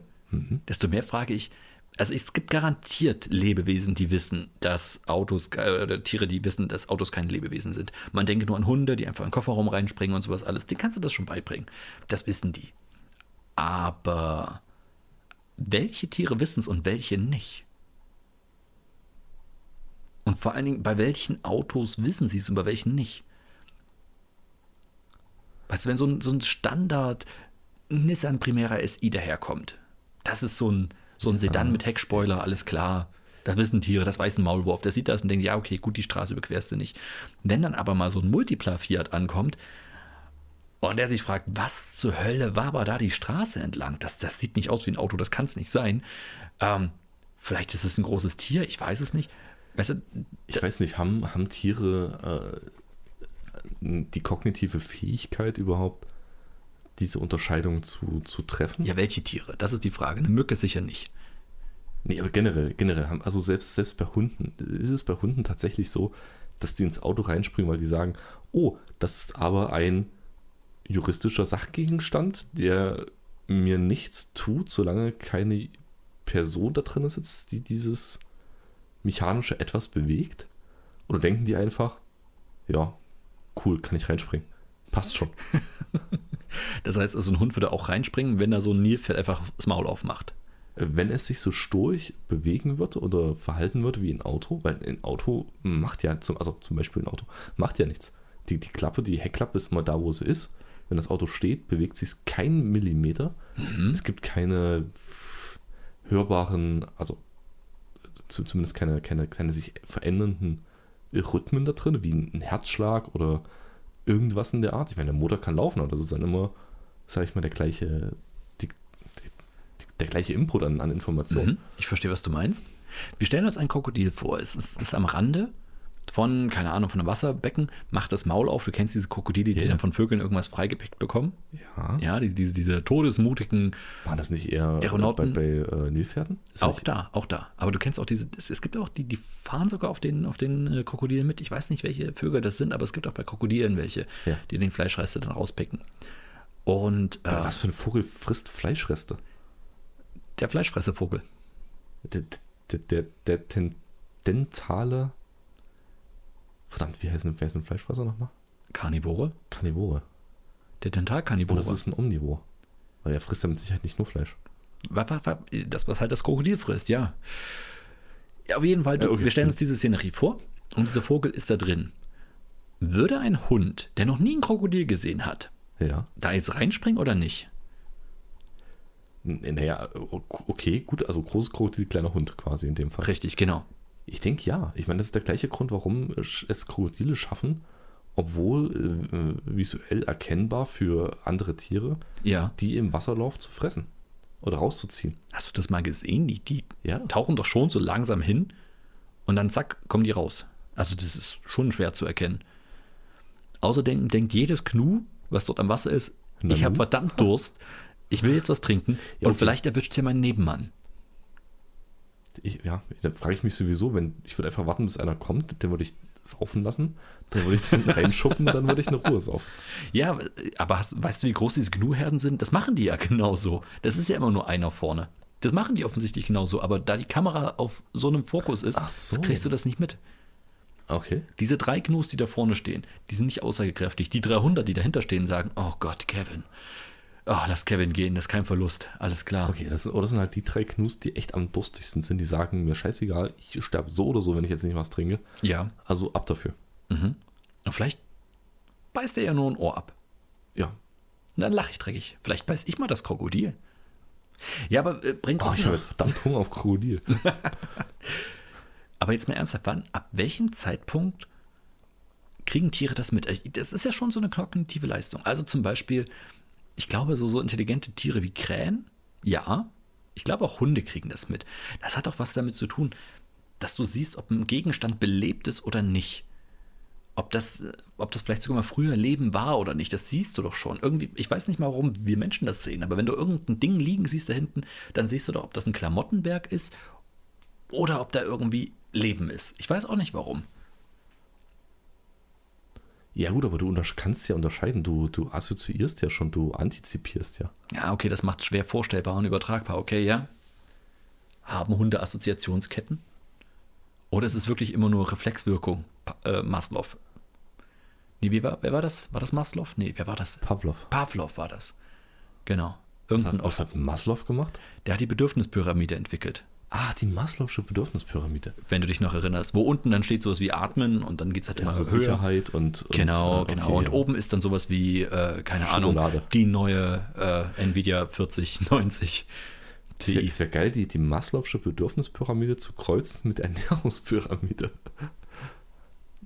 desto mehr frage ich, also es gibt garantiert Lebewesen, die wissen, dass Autos, oder Tiere, die wissen, dass Autos keine Lebewesen sind. Man denke nur an Hunde, die einfach in den Kofferraum reinspringen und sowas alles. Den kannst du das schon beibringen. Das wissen die. Aber welche Tiere wissen es und welche nicht? Und vor allen Dingen, bei welchen Autos wissen sie es und bei welchen nicht? Weißt du, wenn so ein, so ein Standard Nissan Primera SI daherkommt, das ist so ein, so ein Sedan mit Heckspoiler, alles klar. Das wissen Tiere, das weiß ein Maulwurf, der sieht das und denkt, ja, okay, gut, die Straße überquerst du nicht. Wenn dann aber mal so ein Multipla Fiat ankommt und der sich fragt, was zur Hölle war aber da die Straße entlang? Das, das sieht nicht aus wie ein Auto, das kann es nicht sein. Ähm, vielleicht ist es ein großes Tier, ich weiß es nicht. Weißt du, Ich weiß nicht, haben, haben Tiere äh, die kognitive Fähigkeit überhaupt, diese Unterscheidung zu, zu treffen? ja, welche Tiere? Das ist die Frage. Eine Mücke sicher nicht. Nee, aber generell, generell haben, also selbst, selbst bei Hunden, ist es bei Hunden tatsächlich so, dass die ins Auto reinspringen, weil die sagen, oh, das ist aber ein juristischer Sachgegenstand, der mir nichts tut, solange keine Person da drin sitzt, die dieses mechanische etwas bewegt? Oder denken die einfach, ja, cool, kann ich reinspringen. Passt schon. Das heißt, also ein Hund würde auch reinspringen, wenn da so ein Nilpferd einfach das Maul aufmacht. wenn es sich so stoisch bewegen wird oder verhalten wird wie ein Auto, weil ein Auto macht ja, zum, also zum Beispiel ein Auto, macht ja nichts. Die, die Klappe, die Heckklappe ist immer da, wo sie ist. Wenn das Auto steht, bewegt sich keinen Millimeter. Es gibt keine hörbaren, also zu- zumindest keine, keine, keine sich verändernden Rhythmen da drin, wie ein Herzschlag oder irgendwas in der Art. Ich meine, der Motor kann laufen, aber das ist dann immer, sag ich mal, der gleiche, die, die, der gleiche Input an, an Informationen. Mhm. Ich verstehe, was du meinst. Wir stellen uns ein Krokodil vor. Es ist, ist am Rande von, keine Ahnung, von einem Wasserbecken, macht das Maul auf. Du kennst diese Krokodile, die Ja. dann von Vögeln irgendwas freigepickt bekommen. Ja. Ja, diese, diese, diese todesmutigen, War das nicht eher Aeronauten? bei, bei äh, Nilpferden? Ist auch da, auch da. Aber du kennst auch diese, es, es gibt auch die, die fahren sogar auf den, auf den äh, Krokodilen mit. Ich weiß nicht, welche Vögel das sind, aber es gibt auch bei Krokodilen welche, Ja. die den Fleischreste dann rauspicken. Und äh, Was für ein Vogel frisst Fleischreste? der Fleischfressevogel. Der, der, der, der tendentale. Verdammt, wie wie heißt ein Fleischfresser nochmal? Karnivore? Karnivore. Der Und Tentalkarnivore. das ist ein Omnivor. Weil er frisst ja mit Sicherheit nicht nur Fleisch. Das, was halt das Krokodil frisst, ja. ja auf jeden Fall, Ja, okay. wir stellen uns diese Szenerie vor und dieser Vogel ist da drin. Würde ein Hund, der noch nie ein Krokodil gesehen hat, Ja. da jetzt reinspringen oder nicht? Naja, okay, gut, also großes Krokodil, kleiner Hund quasi in dem Fall. Richtig, genau. Ich denke ja. Ich meine, das ist der gleiche Grund, warum es Krokodile schaffen, obwohl äh, visuell erkennbar für andere Tiere, Ja. die im Wasserlauf zu fressen oder rauszuziehen. Hast du das mal gesehen? Die, die Ja. tauchen doch schon so langsam hin und dann zack, kommen die raus. Also das ist schon schwer zu erkennen. Außerdem denkt jedes Knu, was dort am Wasser ist, Na ich habe verdammt Durst, ich will jetzt was trinken Ja, und okay. vielleicht erwischt hier mein Nebenmann. Ich, ja, da frage ich mich sowieso, wenn ich würde einfach warten, bis einer kommt, den würde ich saufen lassen, dann würde ich den reinschuppen, dann würde ich eine Ruhe saufen. Ja, aber hast, weißt du, wie groß diese Gnu-Herden sind? Das machen die ja genauso. Das ist ja immer nur einer vorne. Das machen die offensichtlich genauso, aber da die Kamera auf so einem Fokus ist, so. kriegst du das nicht mit. Okay. Diese drei Gnus, die da vorne stehen, die sind nicht aussagekräftig. Die 300, die dahinter stehen, sagen, oh Gott, Kevin. Oh, lass Kevin gehen, das ist kein Verlust. Alles klar. Okay, das sind, oder das sind halt die drei Knus, die echt am durstigsten sind, die sagen, mir scheißegal, ich sterbe so oder so, wenn ich jetzt nicht was trinke. Ja. Also ab dafür. Und vielleicht beißt er ja nur ein Ohr ab. Ja. Und dann lache ich dreckig. Vielleicht beiß ich mal das Krokodil. Ja, aber äh, bringt Oh, ich habe jetzt verdammt Hunger auf Krokodil. Aber jetzt mal ernsthaft, wann, ab welchem Zeitpunkt kriegen Tiere das mit? Also, Das ist ja schon so eine kognitive Leistung. Also zum Beispiel, ich glaube, so, so intelligente Tiere wie Krähen, ja. Ich glaube, auch Hunde kriegen das mit. Das hat auch was damit zu tun, dass du siehst, ob ein Gegenstand belebt ist oder nicht. Ob das, äh, ob das vielleicht sogar mal früher Leben war oder nicht, das siehst du doch schon. Irgendwie, ich weiß nicht mal, warum wir Menschen das sehen, aber wenn du irgendein Ding liegen siehst da hinten, dann siehst du doch, ob das ein Klamottenberg ist oder ob da irgendwie Leben ist. Ich weiß auch nicht warum. Ja gut, aber du kannst ja unterscheiden. Du, du assoziierst ja schon, du antizipierst ja. Ja, okay, das macht schwer vorstellbar und übertragbar. Okay, ja. Haben Hunde Assoziationsketten? Oder ist es wirklich immer nur Reflexwirkung? Pa äh, Maslow. Nee, wie war, wer war das? War das Maslow? Nee, wer war das? Pavlov. Pavlov war das. Genau. Was Irgendein hat, was hat Maslow gemacht? Der hat die Bedürfnispyramide entwickelt. Ah, die Maslow'sche Bedürfnispyramide. Wenn du dich noch erinnerst. Wo unten dann steht sowas wie Atmen und dann geht es halt immer Also höher. Sicherheit und, und Genau, äh, genau. okay, und ja. oben ist dann sowas wie, äh, keine Schokolade. Ahnung, die neue äh, Nvidia 4090 Es wäre wär geil, die, die Maslow'sche Bedürfnispyramide zu kreuzen mit Ernährungspyramide.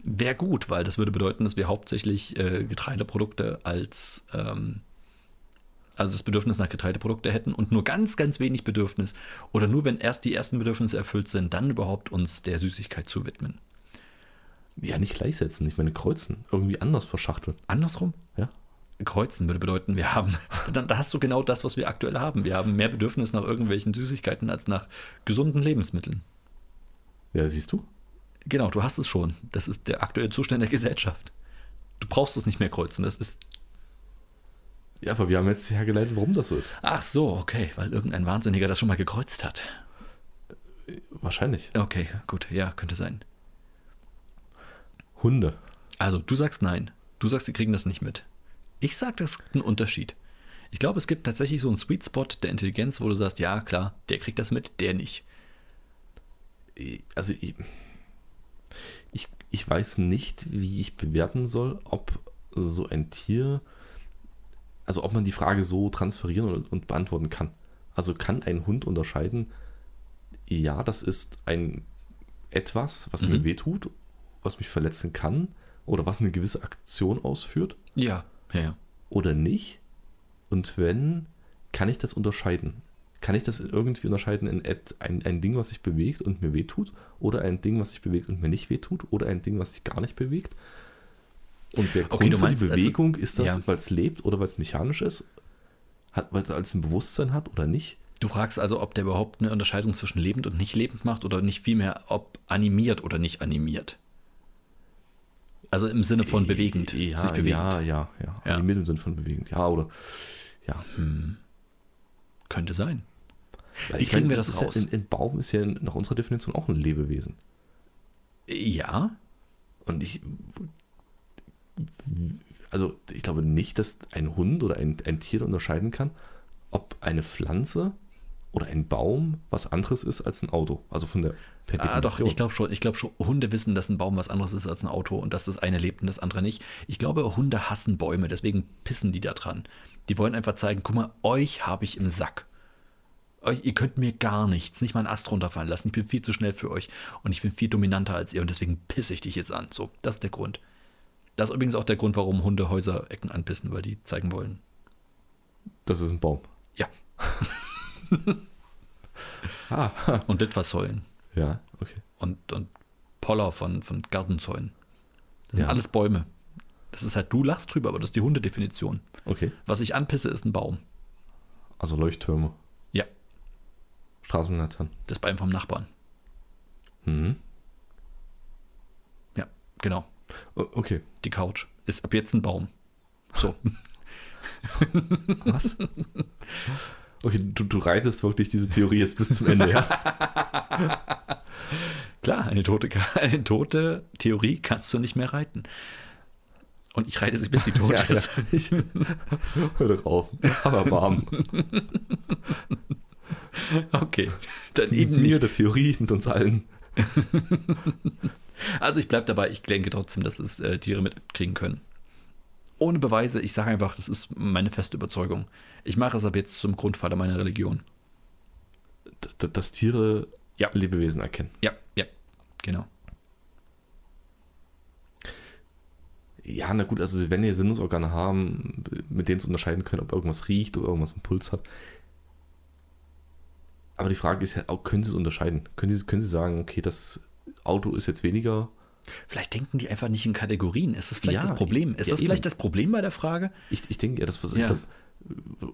Wäre gut, weil das würde bedeuten, dass wir hauptsächlich äh, Getreideprodukte als, ähm, also das Bedürfnis nach Getreideprodukte hätten und nur ganz, ganz wenig Bedürfnis oder nur wenn erst die ersten Bedürfnisse erfüllt sind, dann überhaupt uns der Süßigkeit zuwidmen. Ja, nicht gleichsetzen, ich meine kreuzen. Irgendwie anders verschachteln. Andersrum? Ja. Kreuzen würde bedeuten, wir haben, dann da hast du genau das, was wir aktuell haben. Wir haben mehr Bedürfnis nach irgendwelchen Süßigkeiten als nach gesunden Lebensmitteln. Ja, siehst du? Genau, du hast es schon. Das ist der aktuelle Zustand der Gesellschaft. Du brauchst es nicht mehr kreuzen. Das ist. Ja, aber wir haben jetzt hergeleitet, warum das so ist. Ach so, okay, weil irgendein Wahnsinniger das schon mal gekreuzt hat. Wahrscheinlich. Okay, gut, ja, könnte sein. Hunde. Also, du sagst nein. Du sagst, sie kriegen das nicht mit. Ich sag, das ist ein Unterschied. Ich glaube, es gibt tatsächlich so einen Sweet Spot der Intelligenz, wo du sagst, ja, klar, der kriegt das mit, der nicht. Also ich, ich, ich weiß nicht, wie ich bewerten soll, ob so ein Tier, also ob man die Frage so transferieren und, und beantworten kann. Also kann ein Hund unterscheiden, ja, das ist ein etwas, was mir Mhm. wehtut, was mich verletzen kann oder was eine gewisse Aktion ausführt Ja, ja, ja. oder nicht? Und wenn, kann ich das unterscheiden? Kann ich das irgendwie unterscheiden in ein, ein Ding, was sich bewegt und mir wehtut? Oder ein Ding, was sich bewegt und mir nicht wehtut? Oder ein Ding, was sich gar nicht bewegt? Und der Okay, Grund du für meinst die also- Bewegung ist das, ja. weil es lebt oder weil es mechanisch ist? Hat, weil es als ein Bewusstsein hat oder nicht? Du fragst also, ob der überhaupt eine Unterscheidung zwischen lebend und nicht lebend macht oder nicht vielmehr, ob animiert oder nicht animiert. Also im Sinne von bewegend. Ja, sich bewegend. ja, ja, ja. Ja. Animiert im Sinne von bewegend. Ja, oder. Ja. Könnte sein. Weil Wie kriegen meine, wir das raus? Ja, ein, ein Baum ist ja nach unserer Definition auch ein Lebewesen. Ja, Und ich, also ich glaube nicht, dass ein Hund oder ein, ein Tier unterscheiden kann, ob eine Pflanze oder ein Baum was anderes ist als ein Auto? Also von der per Ah, doch, ich glaube schon. Ich glaube schon, Hunde wissen, dass ein Baum was anderes ist als ein Auto und dass das eine lebt und das andere nicht. Ich glaube, Hunde hassen Bäume, deswegen pissen die da dran. Die wollen einfach zeigen, guck mal, euch habe ich im Sack. Euch, ihr könnt mir gar nichts, nicht mal einen Ast runterfallen lassen. Ich bin viel zu schnell für euch und ich bin viel dominanter als ihr und deswegen pisse ich dich jetzt an. So, das ist der Grund. Das ist übrigens auch der Grund, warum Hunde Häuserecken anpissen, weil die zeigen wollen. Das ist ein Baum. Ja. Ah, Und Litfaßsäulen ja, okay. und, und Poller von, von Gartenzäunen. Das sind Ja. alles Bäume. Das ist halt, du lachst drüber, aber das ist die Hundedefinition. Okay. Was ich anpisse, ist ein Baum. Also Leuchttürme, Ja, Straßenlaternen. das Bein vom Nachbarn. Mhm. Ja, genau. O- Okay. Die Couch ist ab jetzt ein Baum. So. Was? Okay, du, du reitest wirklich diese Theorie jetzt bis zum Ende, ja? Klar, eine tote, eine tote Theorie kannst du nicht mehr reiten. Und ich reite sie, bis sie tot ja, ist. Ich, hör doch auf. Aber warm. Okay, dann eben mir nicht. der Theorie mit uns allen. Also ich bleibe dabei, ich denke trotzdem, dass es äh, Tiere mitkriegen können. Ohne Beweise, ich sage einfach, das ist meine feste Überzeugung. Ich mache es ab jetzt zum Grundvater meiner Religion. D- Dass Tiere Ja. Lebewesen erkennen. Ja, ja, genau. Ja, na gut, also sie werden ja Sinnungsorgane haben, mit denen sie unterscheiden können, ob irgendwas riecht oder irgendwas einen Puls hat. Aber die Frage ist ja, können sie es unterscheiden? Können sie, können sie sagen, okay, das Auto ist jetzt weniger Vielleicht denken die einfach nicht in Kategorien. Ist das vielleicht Ja, das Problem? Ist ja, das eben. vielleicht das Problem bei der Frage? Ich, ich denke, ja, das versuche Ja.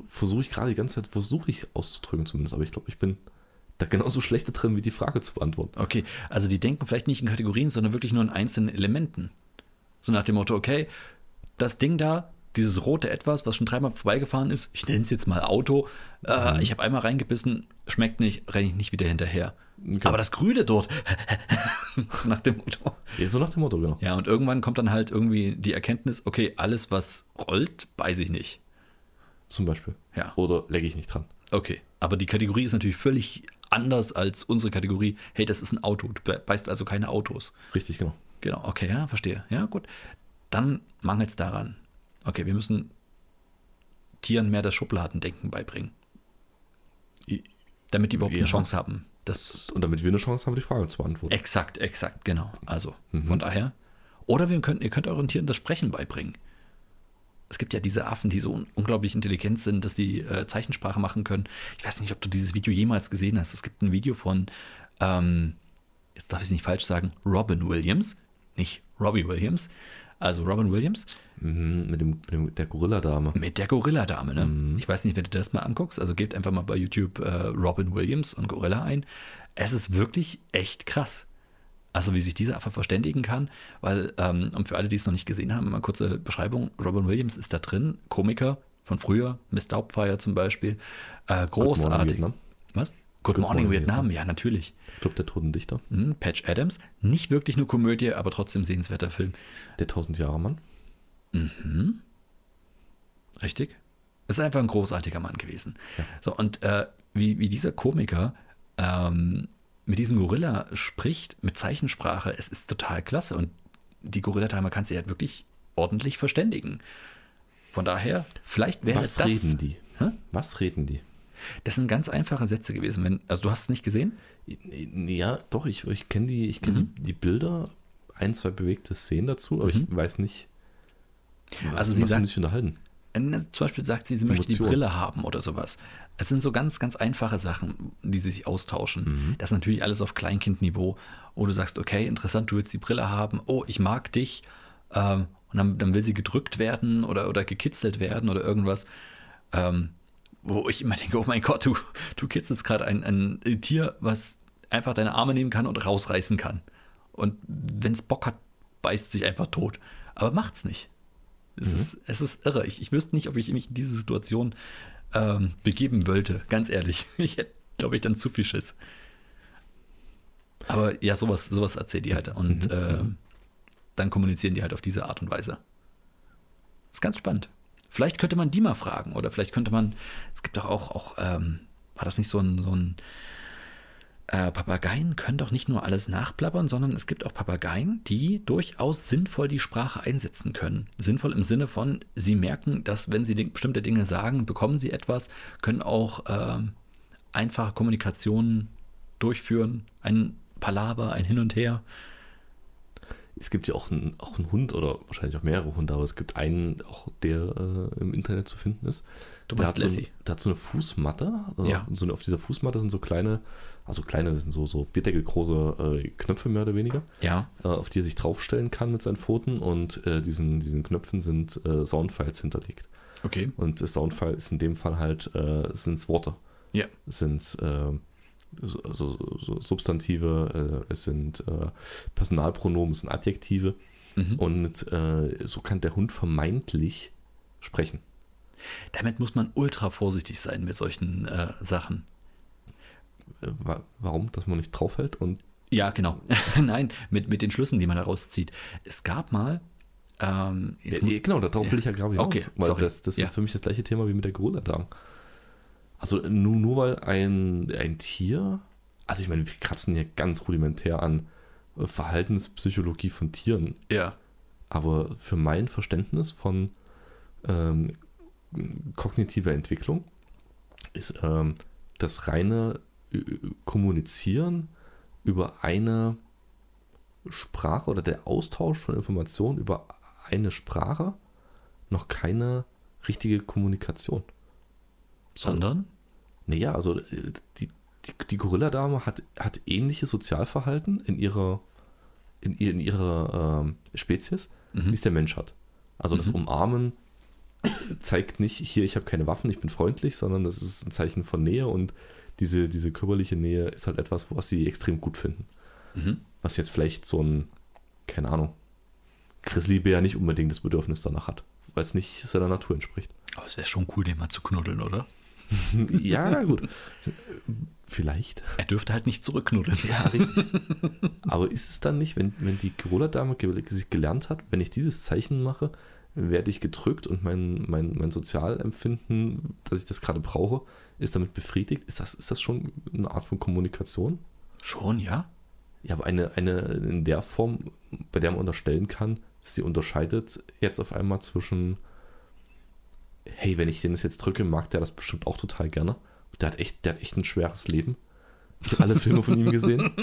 versuche ich gerade die ganze Zeit, versuche ich auszudrücken zumindest, aber ich glaube, ich bin da genauso schlecht drin, wie die Frage zu beantworten. Okay, also die denken vielleicht nicht in Kategorien, sondern wirklich nur in einzelnen Elementen. So nach dem Motto, okay, das Ding da, dieses rote Etwas, was schon dreimal vorbeigefahren ist, ich nenne es jetzt mal Auto, äh, ich habe einmal reingebissen, schmeckt nicht, renne ich nicht wieder hinterher. Okay. Aber das Grüne dort, so nach dem Motto. Ja, so nach dem Motto, genau. Ja, und irgendwann kommt dann halt irgendwie die Erkenntnis, okay, alles, was rollt, beiße ich nicht. Zum Beispiel. Ja. Oder lege ich nicht dran. Okay, aber die Kategorie ist natürlich völlig anders als unsere Kategorie. Hey, das ist ein Auto. Du be- beißt also keine Autos. Richtig, genau. Genau, okay, ja, verstehe. Ja, gut. Dann mangelt es daran. Okay, wir müssen Tieren mehr das Schubladendenken beibringen, damit die überhaupt Ja. eine Chance haben. Das Und damit wir eine Chance haben, die Frage zu beantworten. exakt, exakt, genau. Also, Mhm. von daher. Oder wir könnt, ihr könnt euren Tieren das Sprechen beibringen. Es gibt ja diese Affen, die so un unglaublich intelligent sind, dass sie äh, Zeichensprache machen können. Ich weiß nicht, ob du dieses Video jemals gesehen hast. Es gibt ein Video von, ähm, jetzt darf ich es nicht falsch sagen, Robin Williams, nicht Robbie Williams. Also Robin Williams Mhm, mit, dem, mit dem, der Gorilla-Dame. mit der Gorilla-Dame. Ne? Mhm. Ich weiß nicht, wenn du das mal anguckst. Also gebt einfach mal bei YouTube äh, Robin Williams und Gorilla ein. Es ist wirklich echt krass. Also wie sich dieser Affe verständigen kann, weil, ähm, und für alle, die es noch nicht gesehen haben, mal kurze Beschreibung. Robin Williams ist da drin, Komiker von früher, Miss Doubtfire zum Beispiel. Äh, Good Morning großartig. Vietnam. Was? Good, Morning, Morning Vietnam, ja, natürlich. Club der Toten Dichter. Mhm, Patch Adams, nicht wirklich nur Komödie, aber trotzdem sehenswerter Film. Der 1000 Jahre Mann. Richtig? Ist einfach ein großartiger Mann gewesen. Ja. So, und äh, wie, wie dieser Komiker ähm, mit diesem Gorilla spricht, mit Zeichensprache, es ist total klasse. Und die Gorilla-Timer kann sich halt wirklich ordentlich verständigen. Von daher, vielleicht wäre Was das. reden die? Hä? Was reden die? Das sind ganz einfache Sätze gewesen. Wenn, also du hast es nicht gesehen? Ja, doch, ich, ich kenne die, ich kenn Mhm. die, die Bilder, ein, zwei bewegte Szenen dazu, aber ich weiß nicht, was, Also sie was sagt- sie sich unterhalten. Äh, Zum Beispiel sagt sie, sie möchte die Emotion. Brille haben oder sowas. Es sind so ganz, ganz einfache Sachen, die sie sich austauschen. Mhm. Das ist natürlich alles auf Kleinkindniveau, wo du sagst, okay, interessant, du willst die Brille haben, oh, ich mag dich. Ähm, und dann, dann will sie gedrückt werden oder, oder gekitzelt werden oder irgendwas. Ähm, wo ich immer denke, oh mein Gott, du, du kitzelst gerade ein, ein Tier, was einfach deine Arme nehmen kann und rausreißen kann. Und wenn es Bock hat, beißt sich einfach tot. Aber macht's nicht. Es, ist, es ist irre. Ich, ich wüsste nicht, ob ich mich in diese Situation ähm, begeben wollte, ganz ehrlich. Ich hätte, glaube ich, dann zu viel Schiss. Aber ja, sowas, sowas erzählt die halt. Und äh, dann kommunizieren die halt auf diese Art und Weise. Ist ganz spannend. Vielleicht könnte man die mal fragen oder vielleicht könnte man, es gibt doch auch, auch ähm, war das nicht so ein, so ein äh, Papageien können doch nicht nur alles nachplappern, sondern es gibt auch Papageien, die durchaus sinnvoll die Sprache einsetzen können. Sinnvoll im Sinne von, sie merken, dass wenn sie bestimmte Dinge sagen, bekommen sie etwas, können auch äh, einfache Kommunikationen durchführen, ein Palaver, ein Hin und Her. Es gibt ja auch einen, auch einen Hund oder wahrscheinlich auch mehrere Hunde, aber es gibt einen, auch der äh, im Internet zu finden ist. Du der hat, so, der hat so eine Fußmatte. Also Ja. so eine, auf dieser Fußmatte sind so kleine, also kleine, das sind so, so bierdeckelgroße äh, Knöpfe mehr oder weniger, Ja, äh, auf die er sich draufstellen kann mit seinen Pfoten und äh, diesen, diesen Knöpfen sind äh, Soundfiles hinterlegt. okay. Und das Soundfile ist in dem Fall halt, äh, sind Worte. Ja. Es sind äh, so, so, so Substantive, äh, es sind äh, Personalpronomen, es sind Adjektive. Mhm. Und äh, so kann der Hund vermeintlich sprechen. Damit muss man ultra vorsichtig sein mit solchen äh, Sachen. Äh, wa warum? Dass man nicht draufhält und Ja, genau. Nein, mit, mit den Schlüssen, die man daraus zieht. Es gab mal. Ähm, jetzt muss, genau, darauf will ich ja gerade Okay, hinaus. Weil sorry. das, das Ja. ist für mich das gleiche Thema wie mit der Gorilla-Darm. Also nur, nur weil ein, ein Tier, also ich meine, wir kratzen hier ganz rudimentär an äh, Verhaltenspsychologie von Tieren, ja, aber für mein Verständnis von ähm, kognitiver Entwicklung ist ähm, das reine äh, Kommunizieren über eine Sprache oder der Austausch von Informationen über eine Sprache noch keine richtige Kommunikation. Sondern. Naja, also äh, die, die, die Gorilla-Dame hat, hat ähnliches Sozialverhalten in ihrer, in, in ihrer ähm, Spezies, Mhm. wie es der Mensch hat. Also das Mhm. Umarmen zeigt nicht, hier, ich habe keine Waffen, ich bin freundlich, sondern das ist ein Zeichen von Nähe und diese, diese körperliche Nähe ist halt etwas, was sie extrem gut finden. Mhm. Was jetzt vielleicht so ein, keine Ahnung, Grizzlybär nicht unbedingt das Bedürfnis danach hat, weil es nicht seiner Natur entspricht. Aber es wäre schon cool, den mal zu knuddeln, oder? ja, gut. Vielleicht. Er dürfte halt nicht zurückknuddeln. Ja, richtig. Aber ist es dann nicht, wenn, wenn die Gorilla-Dame ge sich gelernt hat, wenn ich dieses Zeichen mache, werde ich gedrückt und mein, mein, mein Sozialempfinden, dass ich das gerade brauche, ist damit befriedigt? Ist das, ist das schon eine Art von Kommunikation? Schon, ja? Ja, aber eine, eine in der Form, bei der man unterstellen kann, dass sie unterscheidet jetzt auf einmal zwischen, hey, wenn ich den das jetzt drücke, mag der das bestimmt auch total gerne. Der hat echt, der hat echt ein schweres Leben. Ich habe alle Filme von ihm gesehen.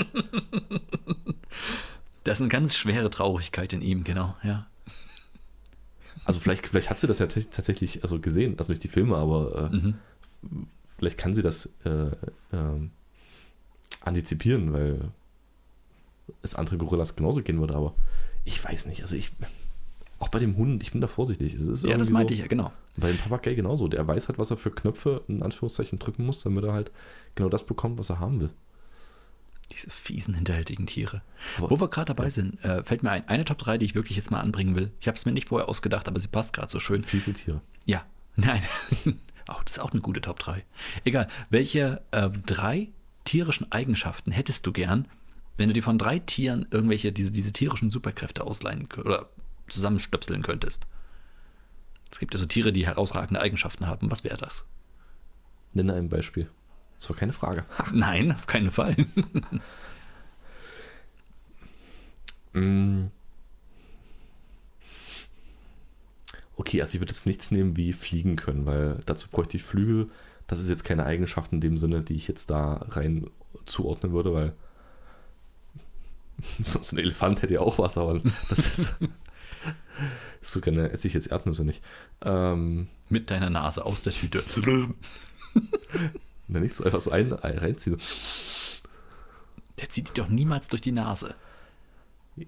Das ist eine ganz schwere Traurigkeit in ihm, genau, ja. Also vielleicht, vielleicht hat sie das ja tats- tatsächlich also gesehen, also nicht die Filme, aber äh, Mhm. vielleicht kann sie das äh, ähm, antizipieren, weil es andere Gorillas genauso gehen würde, aber ich weiß nicht. Also ich, auch bei dem Hund, ich bin da vorsichtig. Ja, das meinte so, ich ja, genau. Bei dem Papagei genauso. Der weiß halt, was er für Knöpfe in Anführungszeichen drücken muss, damit er halt genau das bekommt, was er haben will. Diese fiesen, hinterhältigen Tiere. Aber- Wo wir gerade dabei sind, äh, fällt mir ein, eine Top 3, die ich wirklich jetzt mal anbringen will. Ich habe es mir nicht vorher ausgedacht, aber sie passt gerade so schön. Fiese Tiere. Ja, nein. oh, das ist auch eine gute Top 3. Egal, welche äh, drei tierischen Eigenschaften hättest du gern, wenn du dir von drei Tieren irgendwelche, diese, diese tierischen Superkräfte ausleihen oder zusammenstöpseln könntest? Es gibt ja so Tiere, die herausragende Eigenschaften haben. Was wäre das? Nenne ein Beispiel. Das war keine Frage. Nein, auf keinen Fall. Mm. Okay, also ich würde jetzt nichts nehmen wie fliegen können, weil dazu bräuchte ich Flügel. Das ist jetzt keine Eigenschaft in dem Sinne, die ich jetzt da rein zuordnen würde, weil so so ein Elefant hätte ja auch was, aber das ist so gerne esse ich jetzt Erdnüsse nicht. Ähm, Mit deiner Nase aus der Tüte. wenn ich so einfach so ein Ei reinziehe. Der zieht dich doch niemals durch die Nase.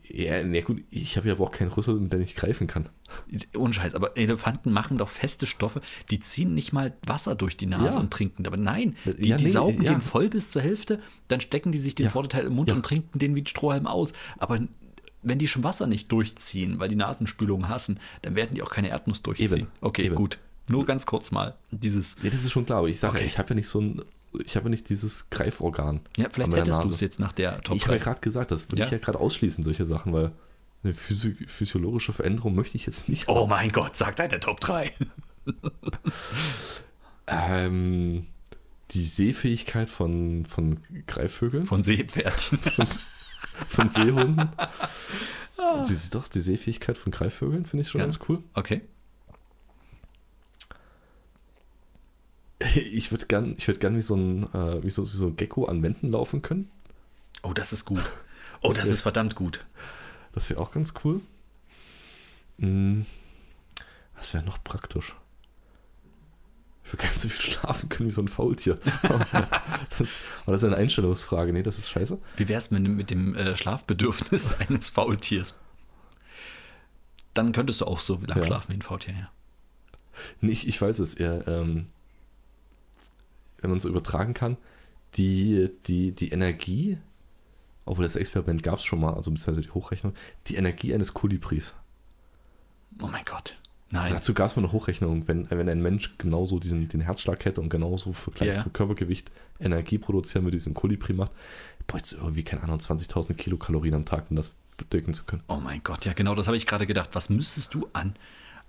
Ja, na gut, ich habe ja aber auch keinen Rüssel, mit dem ich greifen kann. Ohne Scheiß, aber Elefanten machen doch feste Stoffe, die ziehen nicht mal Wasser durch die Nase Ja. und trinken. Aber nein, die, Ja, die nee, saugen ja. den voll bis zur Hälfte, dann stecken die sich den. Vorderteil im Mund und trinken den wie ein Strohhalm aus. Aber wenn die schon Wasser nicht durchziehen, weil die Nasenspülungen hassen, dann werden die auch keine Erdnuss durchziehen. Eben. Okay, Eben. gut. Nur ganz kurz mal dieses. Ja, das ist schon klar, aber ich sage, Okay. ich habe ja nicht so ein, ich habe ja nicht dieses Greiforgan. Ja, vielleicht hättest du es jetzt nach der Top Ich habe ja 3. gerade gesagt, das würde Ja. ich ja gerade ausschließen, solche Sachen, weil eine physi physiologische Veränderung möchte ich jetzt nicht. Oh mein Gott, sag deine Top 3. Ähm, die Sehfähigkeit von, von Greifvögeln, Von Seepferdchen. von, Seehunden. Die, doch, die Sehfähigkeit von Greifvögeln finde ich schon Ja. ganz cool. Okay. Ich würde gern, ich würd gern wie so ein, äh, wie so, wie so ein Gecko an Wänden laufen können. Oh, das ist gut. Oh, Das das wär- ist verdammt gut. Das wäre auch ganz cool. Hm, Was wäre noch praktisch? Ich würde gerne so viel schlafen können wie so ein Faultier. das, aber das ist eine Einstellungsfrage. Nee, das ist scheiße. Wie wär's mit, dem- mit dem äh, Schlafbedürfnis eines Faultiers? Dann könntest du auch so lang Ja. schlafen wie ein Faultier, ja. Nee, ich, ich weiß es eher, ähm, wenn man so übertragen kann, die, die, die Energie, obwohl das Experiment gab es schon mal, also beziehungsweise die Hochrechnung, die Energie eines Kolibris. Oh mein Gott. Nein. Dazu gab es mal eine Hochrechnung, wenn, wenn ein Mensch genauso diesen, den Herzschlag hätte und genauso im Vergleich Ja. zum Körpergewicht Energie produzieren würde, diesen Kolibri macht, bräuchte es irgendwie, keine Ahnung, 20.000 Kilokalorien am Tag, um das bedecken zu können. Oh mein Gott, ja genau, das habe ich gerade gedacht. Was müsstest du an,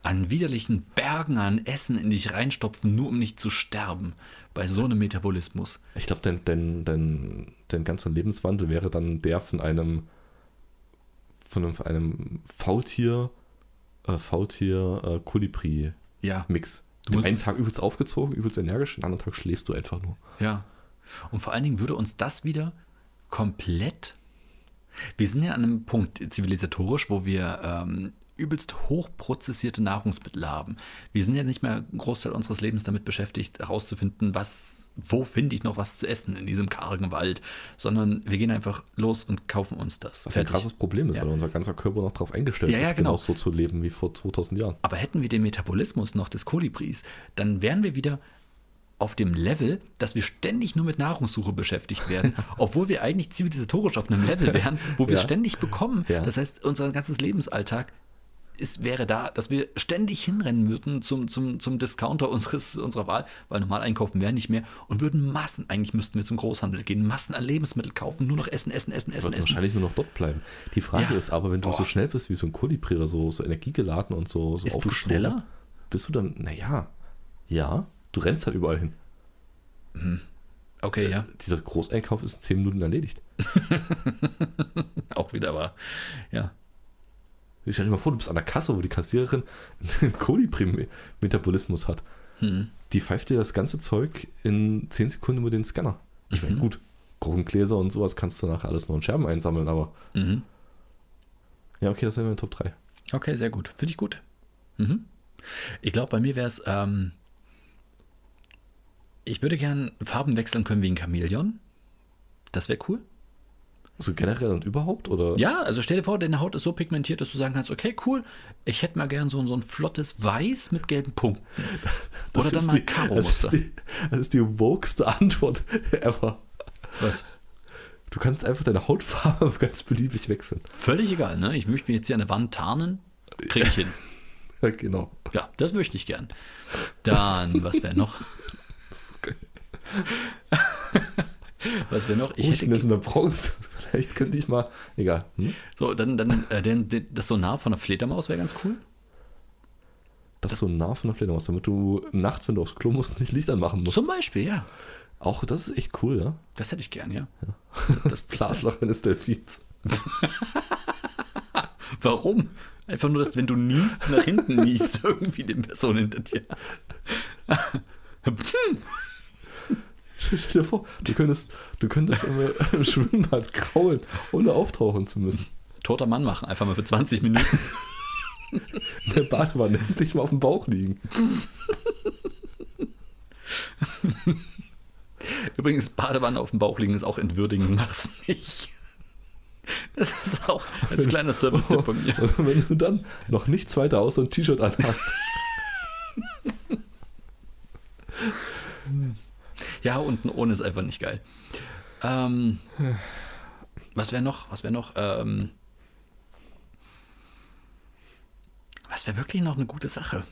an widerlichen Bergen an Essen in dich reinstopfen, nur um nicht zu sterben bei so einem Metabolismus? Ich glaube, dein, dein, dein, dein ganzer Lebenswandel wäre dann der von einem von einem, von einem Faultier, äh, Faultier, äh, musst- einen Tag übelst aufgezogen, übelst energisch, den anderen Tag schläfst du einfach nur. ja. Und vor allen Dingen würde uns das wieder komplett. Wir sind ja an einem Punkt zivilisatorisch, wo wir ähm, übelst hochprozessierte Nahrungsmittel haben. Wir sind ja nicht mehr einen Großteil unseres Lebens damit beschäftigt, herauszufinden, was, wo finde ich noch was zu essen in diesem kargen Wald, sondern wir gehen einfach los und kaufen uns das. Was Fertig. ein krasses Problem ist, Ja. weil unser ganzer Körper noch darauf eingestellt Ja, ja, ist, genau. genau so zu leben wie vor 2000 Jahren. Aber hätten wir den Metabolismus noch des Kolibris, dann wären wir wieder auf dem Level, dass wir ständig nur mit Nahrungssuche beschäftigt werden, obwohl wir eigentlich zivilisatorisch auf einem Level wären, wo wir Ja. ständig bekommen. Ja. Das heißt, unser ganzes Lebensalltag ist, wäre da, dass wir ständig hinrennen würden zum, zum, zum Discounter unseres, unserer Wahl, weil normal einkaufen wäre nicht mehr und würden Massen, eigentlich müssten wir zum Großhandel gehen, Massen an Lebensmittel kaufen, nur noch essen, essen, essen, essen, essen. wahrscheinlich nur noch dort bleiben. Die Frage Ja. ist aber, wenn du Boah. so schnell bist wie so ein Kolibri oder so, so energiegeladen und so, so Bist du schneller? Bist du dann, naja, ja, du rennst halt überall hin. Okay, ja, Dieser Großeinkauf ist in 10 Minuten erledigt. auch wieder wahr. Ja, Ich stell dir mal vor, du bist an der Kasse, wo die Kassiererin einen Kolibri-Metabolismus hat. Hm. Die pfeift dir das ganze Zeug in 10 Sekunden über den Scanner. Ich Mhm. meine, gut, Gurkengläser und sowas kannst du nachher alles noch in Scherben einsammeln, aber Mhm. ja, okay, das wäre meine Top 3. Okay, sehr gut. Finde ich gut. Mhm. Ich glaube, bei mir wäre es, ähm, ich würde gern Farben wechseln können wie ein Chamäleon. Das wäre cool. So generell und überhaupt? Oder? Ja, also stell dir vor, deine Haut ist so pigmentiert, dass du sagen kannst, okay, cool, ich hätte mal gern so, so ein flottes Weiß mit gelben Punkten. Das Oder dann ist mal die- ein das Karo-Muster. ist, die, das ist die wokeste Antwort ever. Was? Du kannst einfach deine Hautfarbe ganz beliebig wechseln. Völlig egal, ne? Ich möchte mir jetzt hier an der Wand tarnen. Kriege ich hin. Ja, genau. Ja, das möchte ich gern. Dann, was wäre noch? Das ist geil. Was wäre noch? Ich, oh, ich bin jetzt in der Bronze. Vielleicht könnte ich mal. Egal. Hm? so, dann, dann äh, den, den, das Sonar von der Fledermaus wäre ganz cool. Das ist so nah von der Fledermaus, damit du nachts, wenn du aufs Klo musst, nicht Licht anmachen musst. Zum Beispiel, ja. Auch das ist echt cool, ja? Das hätte ich gern, ja. Das Blasloch eines Delfins. Warum? Einfach nur, dass wenn du niest, nach hinten niest, irgendwie die Person hinter dir. Stell dir vor, du könntest, du könntest im, im Schwimmbad kraulen, ohne auftauchen zu müssen. Toter Mann machen, einfach mal für 20 Minuten. In der Badewanne endlich mal auf dem Bauch liegen. Übrigens, Badewanne auf dem Bauch liegen ist auch entwürdigend, mach's nicht. Das ist auch als kleiner Service-Tipp von mir. Und wenn du dann noch nichts weiter außer ein T-Shirt anhast. Ja, unten ohne ist einfach nicht geil. Ähm, was wäre noch? Was wäre noch? Ähm, was wäre wirklich noch eine gute Sache?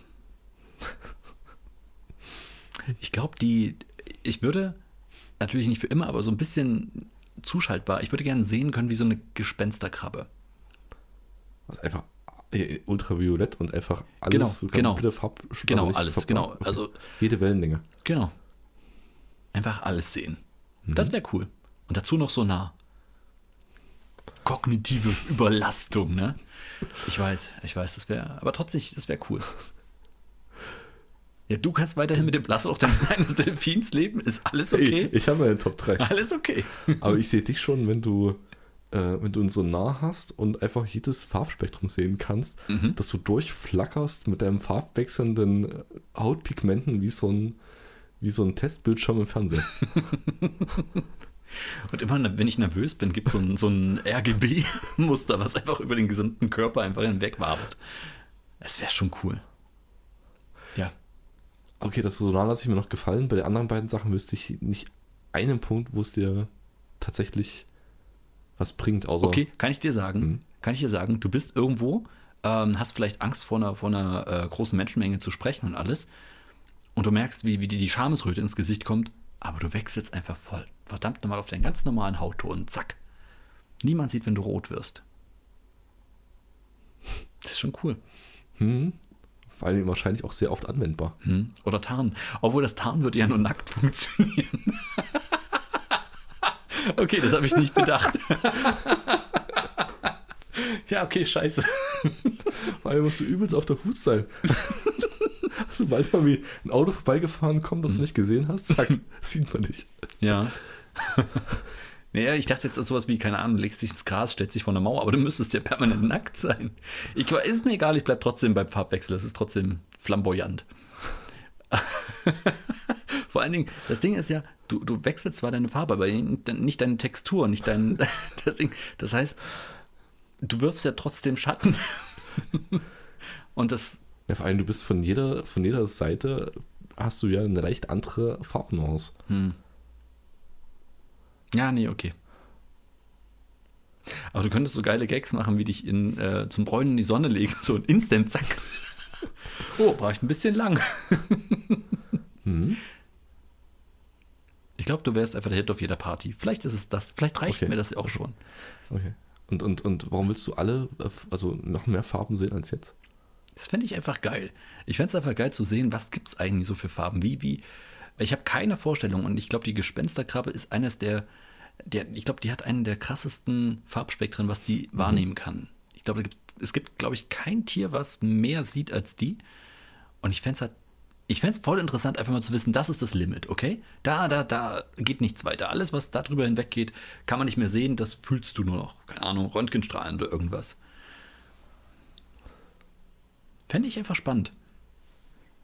Ich glaube, die, ich würde natürlich nicht für immer, aber so ein bisschen zuschaltbar. Ich würde gerne sehen können, wie so eine Gespensterkrabbe. Was einfach äh, ultraviolett und einfach alles Genau, genau. komplette Farb, Genau, nicht alles, genau. Also- jede Wellenlänge. Genau. Einfach alles sehen. Das wäre cool. Und dazu noch so nah. Kognitive Überlastung, ne? Ich weiß, ich weiß, das wäre, aber trotzdem, das wäre cool. Ja, du kannst weiterhin mit dem Blasloch deines Delfins leben, ist alles okay. Ey, ich habe eine Top 3. alles okay. Aber ich sehe dich schon, wenn du, äh, wenn du ihn so nah hast und einfach jedes Farbspektrum sehen kannst, Mhm. dass du durchflackerst mit deinem farbwechselnden äh, Hautpigmenten wie so ein, wie so ein Testbildschirm im Fernsehen. Und immer, wenn ich nervös bin, gibt es so ein, so ein RGB-Muster, was einfach über den gesamten Körper einfach hinweg wabert. Das wäre schon cool. Ja. Okay, das so nah lasse ich mir noch gefallen. Bei den anderen beiden Sachen wüsste ich nicht einen Punkt, wo es dir tatsächlich was bringt, außer Okay, kann ich dir sagen, Mhm. kann ich dir sagen, du bist irgendwo, ähm, hast vielleicht Angst vor einer, vor einer äh, großen Menschenmenge zu sprechen und alles. Und du merkst, wie, wie dir die Schamesröte ins Gesicht kommt, aber du wechselst einfach voll. Verdammt nochmal auf deinen ganz normalen Hautton. Zack. Niemand sieht, wenn du rot wirst. Das ist schon cool. hm, vor allem wahrscheinlich auch sehr oft anwendbar. Hm? Oder Tarn. Obwohl das Tarn würde ja nur nackt funktionieren. okay, das habe ich nicht bedacht. ja, okay, scheiße. Vor allem musst du übelst auf der Hut sein. Sobald mal wie ein Auto vorbeigefahren kommt, das du nicht gesehen hast, zack, sieht man nicht. Ja. Naja, ich dachte jetzt an sowas wie, keine Ahnung, legst dich ins Gras, stellst dich vor eine Mauer, aber du müsstest ja permanent nackt sein. Ich, ist mir egal, ich bleib trotzdem beim Farbwechsel, das ist trotzdem flamboyant. Vor allen Dingen, das Ding ist ja, du, du wechselst zwar deine Farbe, aber nicht deine Textur, nicht dein. Das, Ding. das heißt, du wirfst ja trotzdem Schatten. Und das, Ja, vor allem, du bist von jeder, von jeder Seite hast du ja eine leicht andere Farbnuance. Ja, nee, okay. Aber du könntest so geile Gags machen, wie dich in, äh, zum Bräunen in die Sonne legen, so ein Instant, zack. Oh, war ich ein bisschen lang. Mhm. Ich glaube, du wärst einfach der Hit auf jeder Party. Vielleicht ist es das. Vielleicht reicht Okay. mir das ja auch schon. Okay. Und, und, und warum willst du alle, äh, also noch mehr Farben sehen als jetzt? Das fände ich einfach geil. Ich fände es einfach geil zu sehen, was gibt es eigentlich so für Farben. Wie, wie. Ich habe keine Vorstellung und ich glaube, die Gespensterkrabbe ist eines der, der ich glaube, die hat einen der krassesten Farbspektren, was die wahrnehmen kann. Ich glaube, es gibt, glaube ich, kein Tier, was mehr sieht als die. Und ich fände es halt, ich fände es voll interessant, einfach mal zu wissen, das ist das Limit, okay? Da, da, da geht nichts weiter. Alles, was da drüber hinweg geht, kann man nicht mehr sehen, das fühlst du nur noch. Keine Ahnung, Röntgenstrahlen oder irgendwas. Fände ich einfach spannend.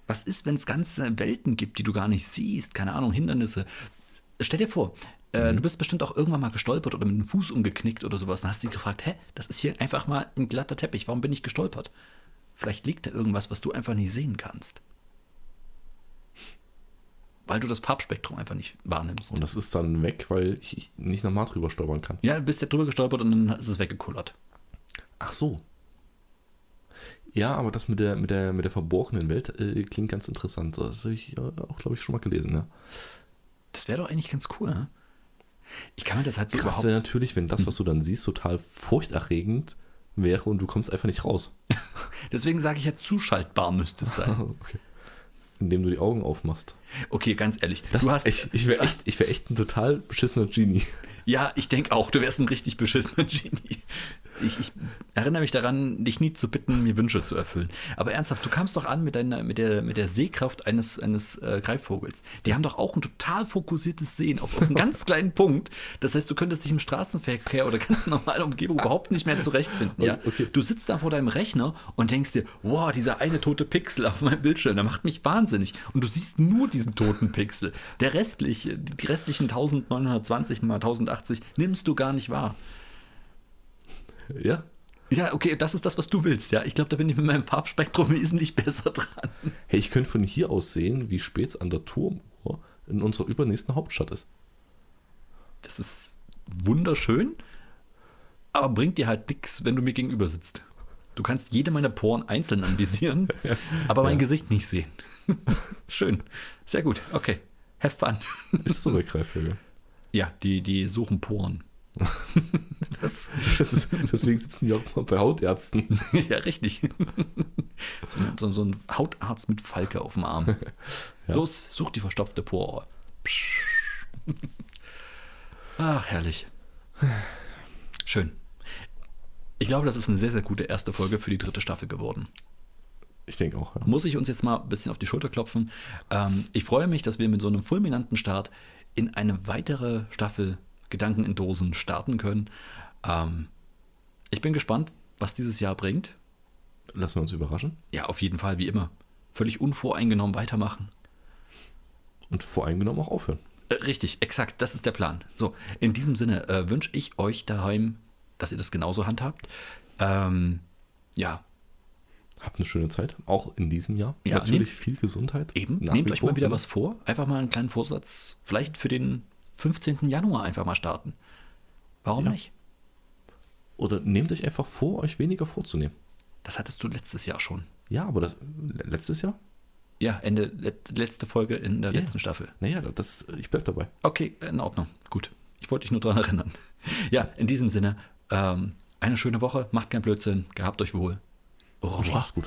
Was ist, wenn es ganze Welten gibt, die du gar nicht siehst? Keine Ahnung, Hindernisse. Stell dir vor, äh, du bist bestimmt auch irgendwann mal gestolpert oder mit dem Fuß umgeknickt oder sowas. Dann hast du dich gefragt, hä, das ist hier einfach mal ein glatter Teppich. Warum bin ich gestolpert? Vielleicht liegt da irgendwas, was du einfach nicht sehen kannst. Weil du das Farbspektrum einfach nicht wahrnimmst. Und das ist dann weg, weil ich nicht nochmal drüber stolpern kann. ja, du bist ja drüber gestolpert und dann ist es weggekullert. Ach so. Ja, aber das mit der, mit der, mit der verborgenen Welt äh, klingt ganz interessant. Das habe ich äh, auch, glaube ich, schon mal gelesen. Ja. Das wäre doch eigentlich ganz cool, ne? Ich kann mir das halt so Krass wäre natürlich, wenn das, was du dann siehst, total furchterregend wäre und du kommst einfach nicht raus. Deswegen sage ich ja, zuschaltbar müsste es sein. okay. Indem du die Augen aufmachst. Okay, ganz ehrlich. Das, du hast, ich ich wäre echt, ich wär echt ein total beschissener Genie. Ja, ich denke auch, du wärst ein richtig beschissener Genie. Ich, ich erinnere mich daran, dich nie zu bitten, mir Wünsche zu erfüllen. Aber ernsthaft, du kamst doch an mit, deiner, mit, der, mit der Sehkraft eines, eines äh, Greifvogels. Die haben doch auch ein total fokussiertes Sehen auf, auf einen ganz kleinen Punkt. Das heißt, du könntest dich im Straßenverkehr oder ganz normalen Umgebung überhaupt nicht mehr zurechtfinden. Ja? Okay. Du sitzt da vor deinem Rechner und denkst dir, wow, dieser eine tote Pixel auf meinem Bildschirm, der macht mich wahnsinnig. Und du siehst nur diesen toten Pixel. Der restliche, die restlichen 1920 mal 1080 nimmst du gar nicht wahr. Ja. Ja, okay, das ist das, was du willst, ja. Ich glaube, da bin ich mit meinem Farbspektrum wesentlich besser dran. Hey, ich könnte von hier aus sehen, wie spät es an der Turmuhr in unserer übernächsten Hauptstadt ist. Das ist wunderschön, aber bringt dir halt nix, wenn du mir gegenüber sitzt. Du kannst jede meiner Poren einzeln anvisieren, aber mein Ja. Gesicht nicht sehen. Schön. Sehr gut. Okay. Have fun. Ist so bei Greifvögeln? Ja, die, die suchen Poren. Das, Das ist, deswegen sitzen die auch bei Hautärzten. ja, richtig. So, so, so ein Hautarzt mit Falke auf dem Arm. Ja. Los, such die verstopfte Pore. Ach, herrlich. Schön. Ich glaube, das ist eine sehr, sehr gute erste Folge für die dritte Staffel geworden. Ich denke auch. Ja. Muss ich uns jetzt mal ein bisschen auf die Schulter klopfen. Ähm, ich freue mich, dass wir mit so einem fulminanten Start in eine weitere Staffel Gedanken in Dosen starten können. Ähm, ich bin gespannt, was dieses Jahr bringt. Lassen wir uns überraschen. Ja, auf jeden Fall, wie immer. Völlig unvoreingenommen weitermachen. Und voreingenommen auch aufhören. Äh, richtig, exakt, das ist der Plan. So, in diesem Sinne äh, wünsche ich euch daheim, dass ihr das genauso handhabt. Ähm, ja, Habt eine schöne Zeit, auch in diesem Jahr. Ja, Natürlich viel Gesundheit. eben. Nehmt euch mal wieder ne? was vor. Einfach mal einen kleinen Vorsatz, vielleicht für den 15. Januar einfach mal starten. Warum Ja. nicht? Oder nehmt euch einfach vor, euch weniger vorzunehmen. Das hattest du letztes Jahr schon. Ja, aber das letztes Jahr? Ja, Ende, let, letzte Folge in der Ja. letzten Staffel. Naja, das, ich bleib dabei. Okay, in Ordnung. Gut. Ich wollte dich nur daran erinnern. Ja, in diesem Sinne, ähm, eine schöne Woche, macht keinen Blödsinn, gehabt euch wohl. Au revoir. Gut.